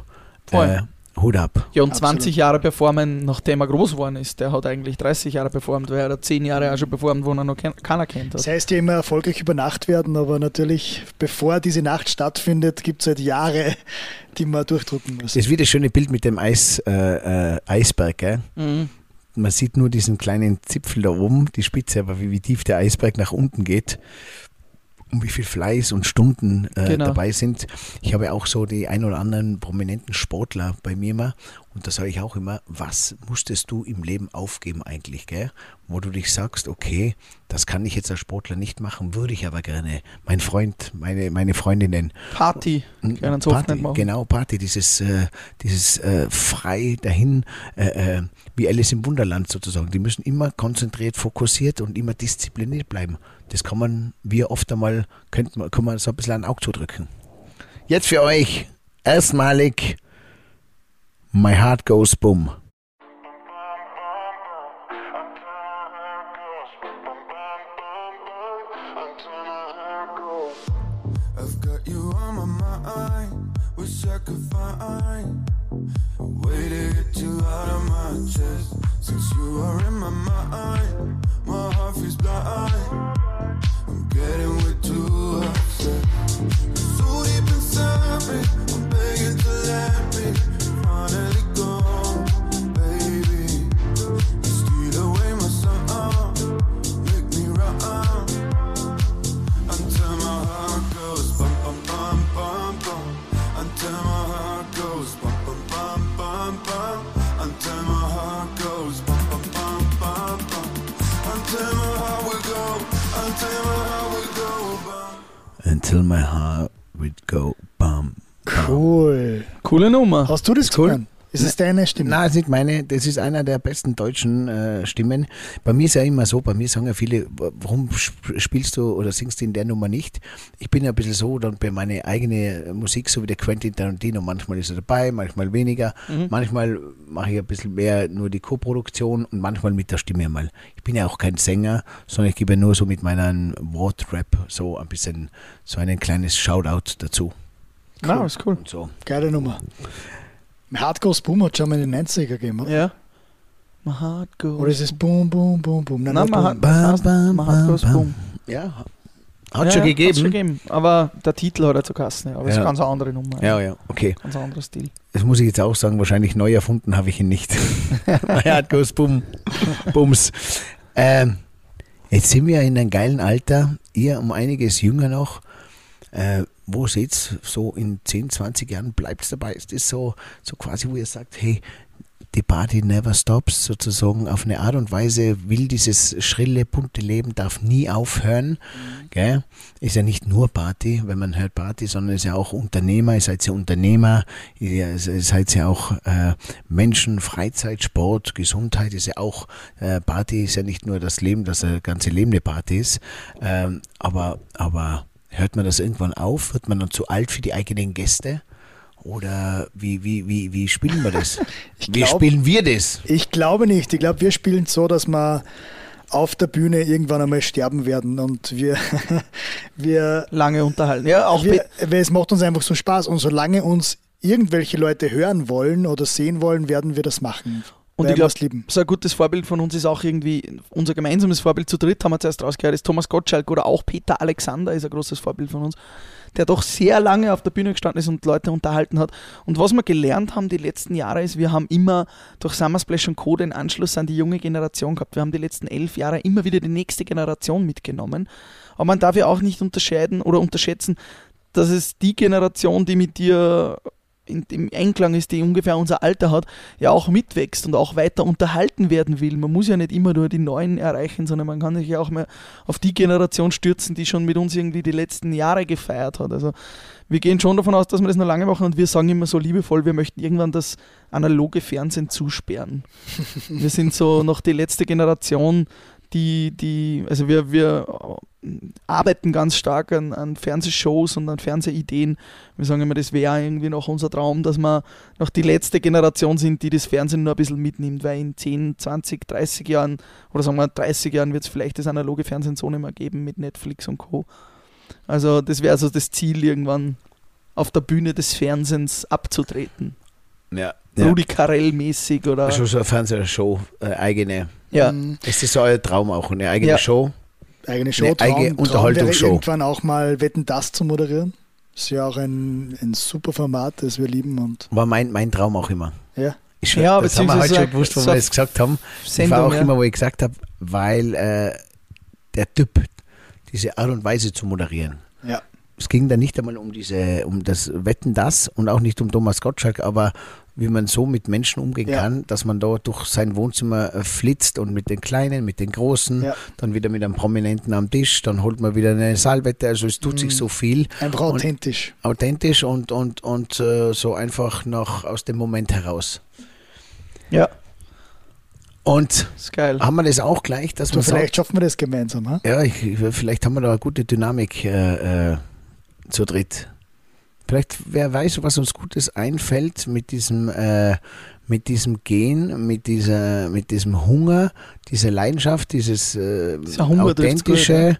Äh, Hut ab. Ja, und Absolut. 20 Jahre performen, nachdem er groß geworden ist. Der hat eigentlich 30 Jahre performt, weil er hat 10 Jahre auch schon performt, wo er noch keiner kennt. Hat. Das heißt ja immer erfolgreich über Nacht werden, aber natürlich, bevor diese Nacht stattfindet, gibt es halt Jahre, die man durchdrucken muss. Das ist wie das schöne Bild mit dem Eis, äh, äh, Eisberg, gell? Mhm man sieht nur diesen kleinen Zipfel da oben, die Spitze, aber wie, wie tief der Eisberg nach unten geht und wie viel Fleiß und Stunden äh, genau. dabei sind. Ich habe auch so die ein oder anderen prominenten Sportler bei mir immer und da sage ich auch immer, was musstest du im Leben aufgeben eigentlich, gell? Wo du dich sagst, okay, das kann ich jetzt als Sportler nicht machen, würde ich aber gerne. Mein Freund, meine, meine Freundinnen. Party, so Party. Genau, Party, dieses, äh, dieses äh, frei dahin, äh, äh, wie Alice im Wunderland sozusagen. Die müssen immer konzentriert, fokussiert und immer diszipliniert bleiben. Das kann man, wir oft einmal, könnte man, kann man so ein bisschen ein Auge zudrücken. Jetzt für euch erstmalig My heart goes boom. I've got you on my mind. We sacrifice fine. Way to get you out of my chest. Since you are in my mind, my heart feels blind. I'm getting way too upset. So deep inside me, Coole Nummer. Hast du das Cool. gesungen? Ist es deine Stimme? Nein, das ist nicht meine, das ist einer der besten deutschen äh, Stimmen. Bei mir ist ja immer so, bei mir sagen ja viele, warum sp- spielst du oder singst du in der Nummer nicht? Ich bin ja ein bisschen so, dann bei meiner eigenen Musik, so wie der Quentin Tarantino, manchmal ist er dabei, manchmal weniger, manchmal mache ich ein bisschen mehr nur die Co-Produktion und manchmal mit der Stimme mal. Ich bin ja auch kein Sänger, sondern ich gebe nur so mit meinem Wortrap so ein bisschen, so ein kleines Shoutout dazu. Na, ist cool. Und so. Geile Nummer. Hardcore Boom hat schon mal in den 90er gegeben, oder? Ja. My heart goes. Oder ist es Boom, Boom, Boom, Boom? Nein, man hat, Boom. Bam, bam, man hat bam, goes bam. boom. Ja, hat Ja, schon ja, gegeben. Hat's schon gegeben. Aber der Titel hat er zu Kasten, ja. aber es ist Ja. eine ganz andere Nummer. Ja, ja, okay. Ganz anderer Stil. Das muss ich jetzt auch sagen, wahrscheinlich neu erfunden habe ich ihn nicht. ja, goes bum, bums. Ähm, jetzt sind wir in einem geilen Alter, ihr um einiges jünger noch. Äh, wo seht's so in 10, 20 Jahren bleibt dabei? Ist das so, so quasi, wo ihr sagt, hey, die Party never stops, sozusagen auf eine Art und Weise will dieses schrille, bunte Leben darf nie aufhören. Gell? Ist ja nicht nur Party, wenn man hört Party, sondern ist ja auch Unternehmer, ihr seid ja Unternehmer, ihr seid ja auch äh, Menschen, Freizeit, Sport, Gesundheit ist ja auch, äh, Party ist ja nicht nur das Leben, dass das ganze Leben eine Party ist, ähm, aber, aber hört man das irgendwann auf? Wird man dann zu alt für die eigenen Gäste? Oder wie, wie, wie, wie spielen wir das? Ich wie glaub- spielen wir das? Ich glaube nicht. Ich glaube, wir spielen so, dass wir auf der Bühne irgendwann einmal sterben werden und wir, wir, Lange unterhalten. Ja, auch wir weil es macht uns einfach so Spaß und solange uns irgendwelche Leute hören wollen oder sehen wollen, werden wir das machen. Und ich glaube, so ein gutes Vorbild von uns ist auch irgendwie, unser gemeinsames Vorbild zu dritt, haben wir zuerst rausgehört, ist Thomas Gottschalk oder auch Peter Alexander ist ein großes Vorbild von uns, der doch sehr lange auf der Bühne gestanden ist und Leute unterhalten hat. Und was wir gelernt haben die letzten Jahre ist, wir haben immer durch Summersplash und Co. den Anschluss an die junge Generation gehabt. Wir haben die letzten elf Jahre immer wieder die nächste Generation mitgenommen. Aber man darf ja auch nicht unterscheiden oder unterschätzen, dass es die Generation, die mit dir im Einklang ist, die ungefähr unser Alter hat, ja auch mitwächst und auch weiter unterhalten werden will. Man muss ja nicht immer nur die Neuen erreichen, sondern man kann sich ja auch mal auf die Generation stürzen, die schon mit uns irgendwie die letzten Jahre gefeiert hat. Also wir gehen schon davon aus, dass wir das noch lange machen und wir sagen immer so liebevoll, wir möchten irgendwann das analoge Fernsehen zusperren. wir sind so noch die letzte Generation, die, die, also wir, wir arbeiten ganz stark an, an Fernsehshows und an Fernsehideen. Wir sagen immer, das wäre irgendwie noch unser Traum, dass wir noch die letzte Generation sind, die das Fernsehen nur ein bisschen mitnimmt, weil in 10, 20, 30 Jahren oder sagen wir 30 Jahren wird es vielleicht das analoge Fernsehen so nicht mehr geben mit Netflix und Co. Also das wäre so das Ziel, irgendwann auf der Bühne des Fernsehens abzutreten. Ja. Rudi Carell-mäßig oder. Schon so eine Fernsehshow, äh, eigene. Ja. Ist das so euer Traum auch? Eine eigene Ja. Show? Eigene Show, Eine eigene Traum, Unterhaltungsshow. Traum irgendwann auch mal Wetten, das zu moderieren. Ist ja auch ein, ein super Format, das wir lieben und War mein, mein Traum auch immer. ja. Ich Ja, das haben wir heute beziehungsweise schon gewusst, wo so wir das gesagt haben. Das Sendung, war auch ja. immer, wo ich gesagt habe, weil äh, der Typ, diese Art und Weise zu moderieren. Ja. Es ging da nicht einmal um diese, um das Wetten das und auch nicht um Thomas Gottschalk, aber wie man so mit Menschen umgehen Ja. kann, dass man da durch sein Wohnzimmer äh, flitzt und mit den Kleinen, mit den Großen, Ja. dann wieder mit einem Prominenten am Tisch, dann holt man wieder eine Salbette, also es tut Mhm. sich so viel. Einfach Und- authentisch. authentisch und, und, und äh, so einfach noch aus dem Moment heraus. Ja, Und haben wir das auch gleich, dass man sagt, vielleicht schaffen wir das gemeinsam. Ha? ja, ich, vielleicht haben wir da eine gute Dynamik äh, äh, zu dritt. Vielleicht, wer weiß, was uns Gutes einfällt mit diesem, äh, mit diesem Gen, mit, dieser, mit diesem Hunger, dieser Leidenschaft, dieses äh, trifft's gut, authentische,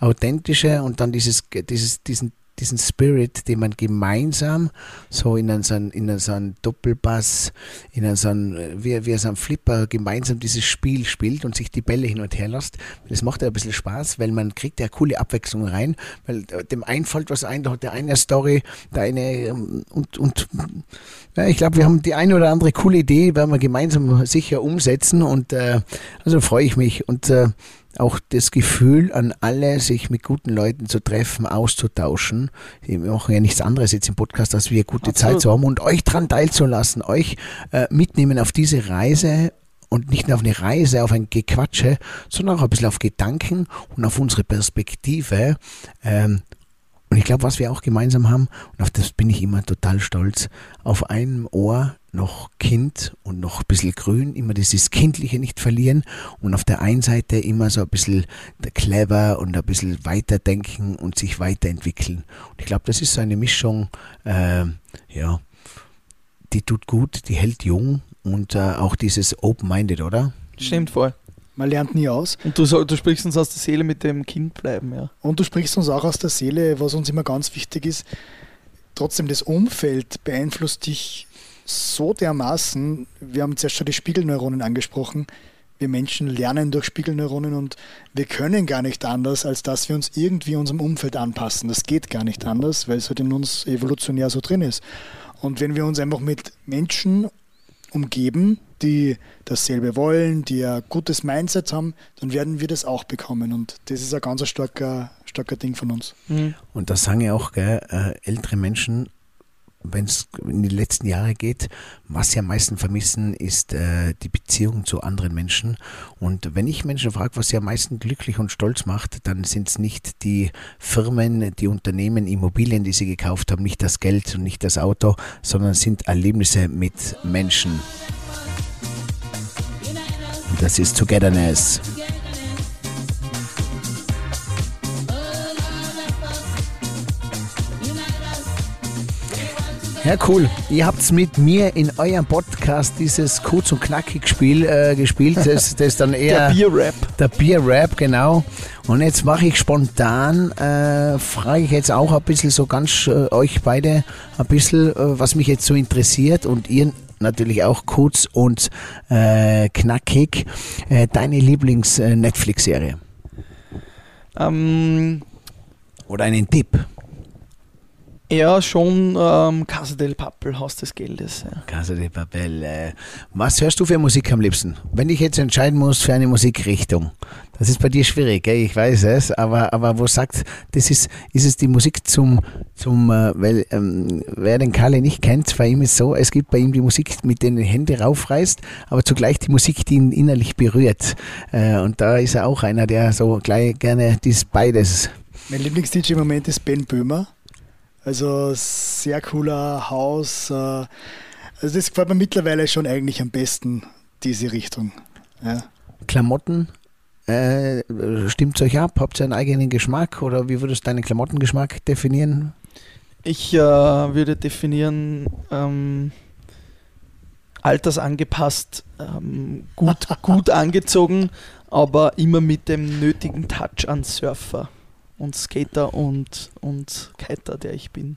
authentische und dann dieses, dieses, diesen diesen Spirit, den man gemeinsam so in einen, in einen Doppelbass, in so einen, wie, wie so ein Flipper gemeinsam dieses Spiel spielt und sich die Bälle hin und her lässt. Das macht ja ein bisschen Spaß, weil man kriegt ja coole Abwechslung rein, weil dem einen fällt was ein, da hat der eine eine Story, der eine ähm, und, und ja, ich glaube, wir haben die eine oder andere coole Idee, werden wir gemeinsam sicher umsetzen und äh, also freue ich mich und äh, auch das Gefühl an alle, sich mit guten Leuten zu treffen, auszutauschen. Wir machen ja nichts anderes jetzt im Podcast, als wir gute Absolut. Zeit zu haben und euch dran teilzulassen, euch äh, mitnehmen auf diese Reise und nicht nur auf eine Reise, auf ein Gequatsche, sondern auch ein bisschen auf Gedanken und auf unsere Perspektive. Ähm, und ich glaube, was wir auch gemeinsam haben, und auf das bin ich immer total stolz, auf einem Ohr noch Kind und noch ein bisschen grün, immer dieses Kindliche nicht verlieren und auf der einen Seite immer so ein bisschen clever und ein bisschen weiterdenken und sich weiterentwickeln. Und ich glaube, das ist so eine Mischung, äh, ja, die tut gut, die hält jung und äh, auch dieses Open-Minded, oder? Stimmt voll. Man lernt nie aus. Und du, du, sprichst uns aus der Seele mit dem Kind bleiben, ja. Und du sprichst uns auch aus der Seele, was uns immer ganz wichtig ist. Trotzdem, das Umfeld beeinflusst dich so dermaßen. Wir haben zuerst schon die Spiegelneuronen angesprochen. Wir Menschen lernen durch Spiegelneuronen und wir können gar nicht anders, als dass wir uns irgendwie unserem Umfeld anpassen. Das geht gar nicht anders, weil es halt in uns evolutionär so drin ist. Und wenn wir uns einfach mit Menschen umgeben, die dasselbe wollen, die ein gutes Mindset haben, dann werden wir das auch bekommen. Und das ist ein ganz starker, starker Ding von uns. Mhm. Und das sagen ja auch gell, äh, ältere Menschen, wenn es in die letzten Jahre geht, was sie am meisten vermissen, ist äh, die Beziehung zu anderen Menschen. Und wenn ich Menschen frage, was sie am meisten glücklich und stolz macht, dann sind es nicht die Firmen, die Unternehmen, Immobilien, die sie gekauft haben, nicht das Geld und nicht das Auto, sondern sind Erlebnisse mit Menschen. Und das ist Togetherness. Ja, cool. Ihr habt mit mir in eurem Podcast dieses kurz und knackig Spiel äh, gespielt. Das, das ist dann eher. Der Bier-Rap. Der Bier-Rap, genau. Und jetzt mache ich spontan, äh, frage ich jetzt auch ein bisschen so ganz äh, euch beide ein bisschen, äh, was mich jetzt so interessiert und ihr natürlich auch kurz und äh, knackig. Äh, deine Lieblings-Netflix-Serie? Ähm, Oder einen Tipp? Ja, schon ähm, Casa del Papel, Haus des Geldes. Ja. Casa del Papel. Äh, was hörst du für Musik am liebsten? Wenn ich jetzt entscheiden muss für eine Musikrichtung, das ist bei dir schwierig, gell? ich weiß es, aber, aber wo sagt, das ist, ist es die Musik zum, zum äh, weil ähm, wer den Kalle nicht kennt, bei ihm ist so, es gibt bei ihm die Musik, mit denen die Hände raufreißt, aber zugleich die Musik, die ihn innerlich berührt. Äh, und da ist er auch einer, der so gleich gerne dies beides. Mein Lieblings-DJ im Moment ist Ben Böhmer. Also sehr cooler Haus. Äh, also das gefällt mir mittlerweile schon eigentlich am besten, diese Richtung. Ja. Klamotten, äh, stimmt euch ab? Habt ihr einen eigenen Geschmack oder wie würdest du deinen Klamottengeschmack definieren? Ich äh, würde definieren, ähm, altersangepasst, ähm, gut, gut angezogen, aber immer mit dem nötigen Touch an Surfer und Skater und, und Kiter, der ich bin.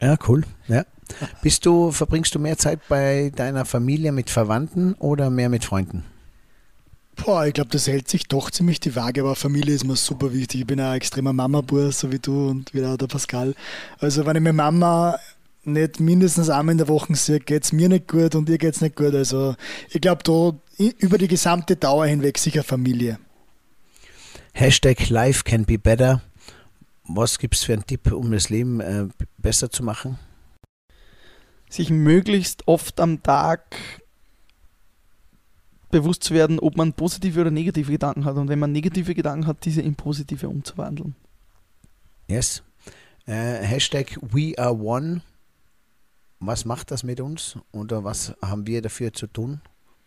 Ja, cool. Ja. Bist du, verbringst du mehr Zeit bei deiner Familie mit Verwandten oder mehr mit Freunden? Boah, ich glaube, das hält sich doch ziemlich die Waage, aber Familie ist mir super wichtig. Ich bin ein extremer Mama-Bur, so wie du und wie der Pascal. Also, wenn ich mit Mama nicht mindestens einmal in der Woche sehe, geht es mir nicht gut und ihr geht es nicht gut. Also, ich glaube, da über die gesamte Dauer hinweg sicher Familie. Hashtag Life can be better. Was gibt es für einen Tipp, um das Leben äh, besser zu machen? Sich möglichst oft am Tag bewusst zu werden, ob man positive oder negative Gedanken hat und wenn man negative Gedanken hat, diese in positive umzuwandeln. Yes. Äh, Hashtag We are one. Was macht das mit uns oder was haben wir dafür zu tun?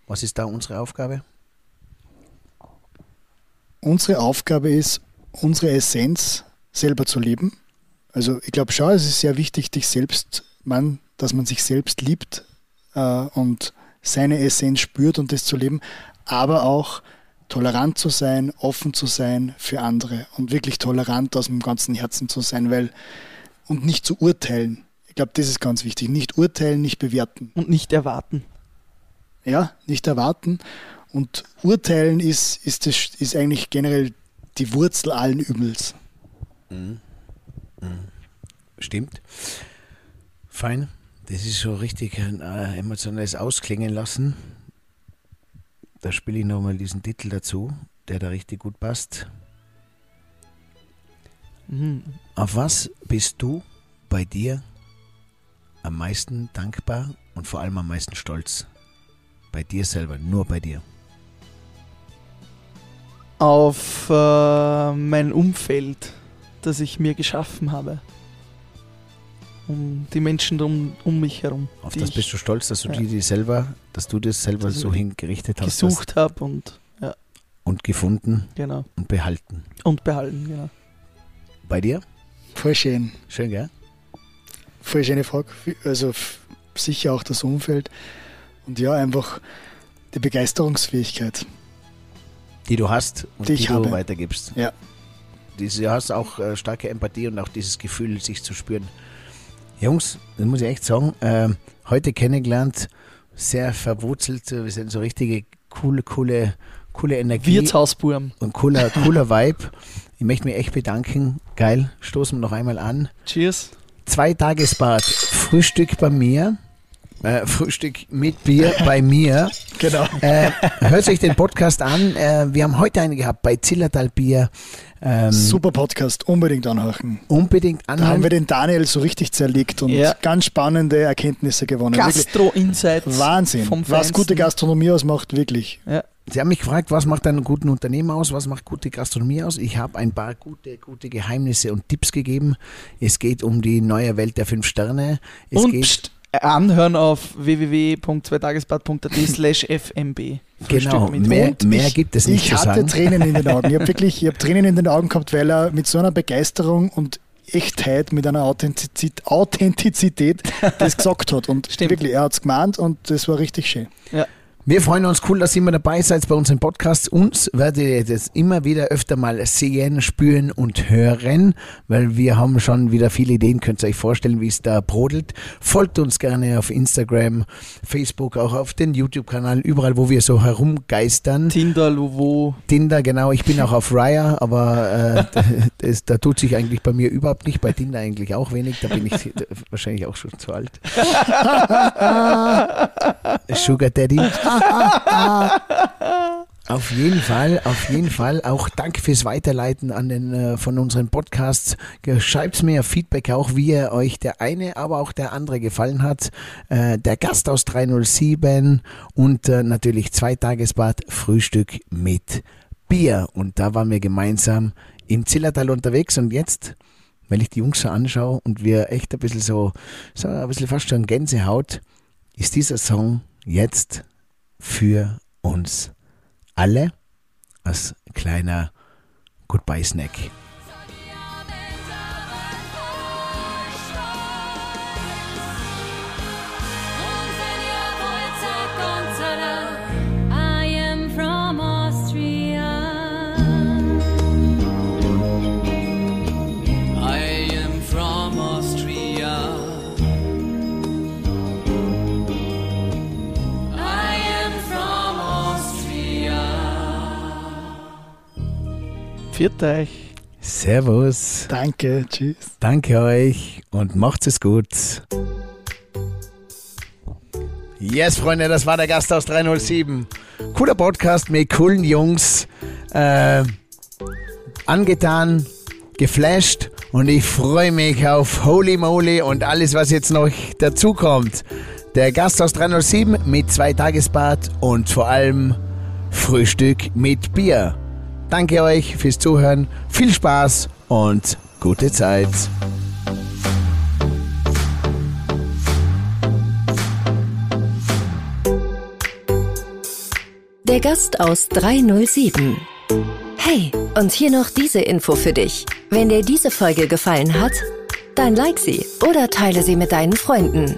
Was ist da unsere Aufgabe? Unsere Aufgabe ist, unsere Essenz selber zu leben. Also ich glaube schon, es ist sehr wichtig, dich selbst, man, dass man sich selbst liebt äh, und seine Essenz spürt und das zu leben, aber auch tolerant zu sein, offen zu sein für andere und wirklich tolerant aus dem ganzen Herzen zu sein, weil und nicht zu urteilen. Ich glaube, das ist ganz wichtig. Nicht urteilen, nicht bewerten. Und nicht erwarten. Ja, nicht erwarten. Und urteilen ist, ist, das, ist eigentlich generell die Wurzel allen Übels. Stimmt. Fein. Das ist so richtig ein äh, emotionales Ausklingen lassen. Da spiele ich nochmal diesen Titel dazu, der da richtig gut passt. Mhm. Auf was bist du bei dir am meisten dankbar und vor allem am meisten stolz? Bei dir selber, nur bei dir. Auf äh, mein Umfeld, das ich mir geschaffen habe. Um die Menschen um, um mich herum. Auf das ich bist du stolz, dass du Ja. dir die selber, dass du das selber Dass ich so hingerichtet hast gesucht habe und ja, und gefunden genau. und behalten. Und behalten, genau. Bei dir? Voll schön. Schön, gell? Voll schöne Frage. Also sicher auch das Umfeld. Und ja, einfach die Begeisterungsfähigkeit. Die du hast und Die die, ich du habe. weitergibst. Ja. Diese, du hast auch äh, starke Empathie und auch dieses Gefühl, sich zu spüren. Jungs, das muss ich echt sagen, ähm, heute kennengelernt, sehr verwurzelt, wir sind so richtige coole, coole, coole Energie Wirtshausburm. und cooler, cooler Vibe. Ich möchte mich echt bedanken. Geil, stoßen wir noch einmal an. Cheers. Zwei Tagesbad, Frühstück bei mir, äh, Frühstück mit Bier bei mir. Genau. Äh, hört euch den Podcast an. Äh, wir haben heute einen gehabt bei Zillertal Bier. Ähm, Super Podcast, unbedingt anhören. Unbedingt Da haben wir anhören. den Daniel so richtig zerlegt und Ja. ganz spannende Erkenntnisse gewonnen. Gastro-Insights. Wahnsinn. Vom Was gute Gastronomie ausmacht, wirklich. Ja. Sie haben mich gefragt, was macht einen guten Unternehmer aus? Was macht gute Gastronomie aus? Ich habe ein paar gute, gute Geheimnisse und Tipps gegeben. Es geht um die neue Welt der fünf Sterne. Es Und geht pst, anhören auf www.zweitagesbad.at slash fmb. Genau mehr, mehr gibt es nicht Ich hatte sagen. Tränen in den Augen. Ich habe wirklich, ich habe Tränen in den Augen gehabt, weil er mit so einer Begeisterung und Echtheit, mit einer Authentizität, Authentizität das gesagt hat. Und Stimmt. wirklich, er hat es gemeint und das war richtig schön. Ja. Wir freuen uns cool, dass ihr immer dabei seid bei unseren Podcasts. Uns werdet ihr das immer wieder öfter mal sehen, spüren und hören, weil wir haben schon wieder viele Ideen. Könnt ihr euch vorstellen, wie es da brodelt. Folgt uns gerne auf Instagram, Facebook, auch auf den YouTube-Kanal, überall, wo wir so herumgeistern. Tinder, Lovo. Tinder, genau. Ich bin auch auf Raya, aber äh, das, da tut sich eigentlich bei mir überhaupt nicht. Bei Tinder eigentlich auch wenig. Da bin ich wahrscheinlich auch schon zu alt. Sugar Daddy. Auf jeden Fall, auf jeden Fall. Auch danke fürs Weiterleiten an den äh, von unseren Podcasts. Schreibt mir Feedback auch, wie ihr euch der eine, aber auch der andere gefallen hat. Äh, der Gast aus 307 und äh, natürlich Zweitagesbad Frühstück mit Bier. Und da waren wir gemeinsam im Zillertal unterwegs und jetzt, wenn ich die Jungs so anschaue und wir echt ein bisschen so, so ein bisschen fast schon Gänsehaut, ist dieser Song jetzt für uns alle als kleiner Goodbye-Snack. Viert euch. Servus, Danke, tschüss. danke euch und macht's es gut. Yes, Freunde, das war der Gast aus 307. Cooler Podcast mit coolen Jungs. Äh, angetan, geflasht und ich freue mich auf Holy Moly und alles, was jetzt noch dazukommt. Der Gast aus 307 mit zwei Tagesbad und vor allem Frühstück mit Bier. Danke euch fürs Zuhören, viel Spaß und gute Zeit. Der Gast aus 307. Hey, und hier noch diese Info für dich. Wenn dir diese Folge gefallen hat, dann like sie oder teile sie mit deinen Freunden.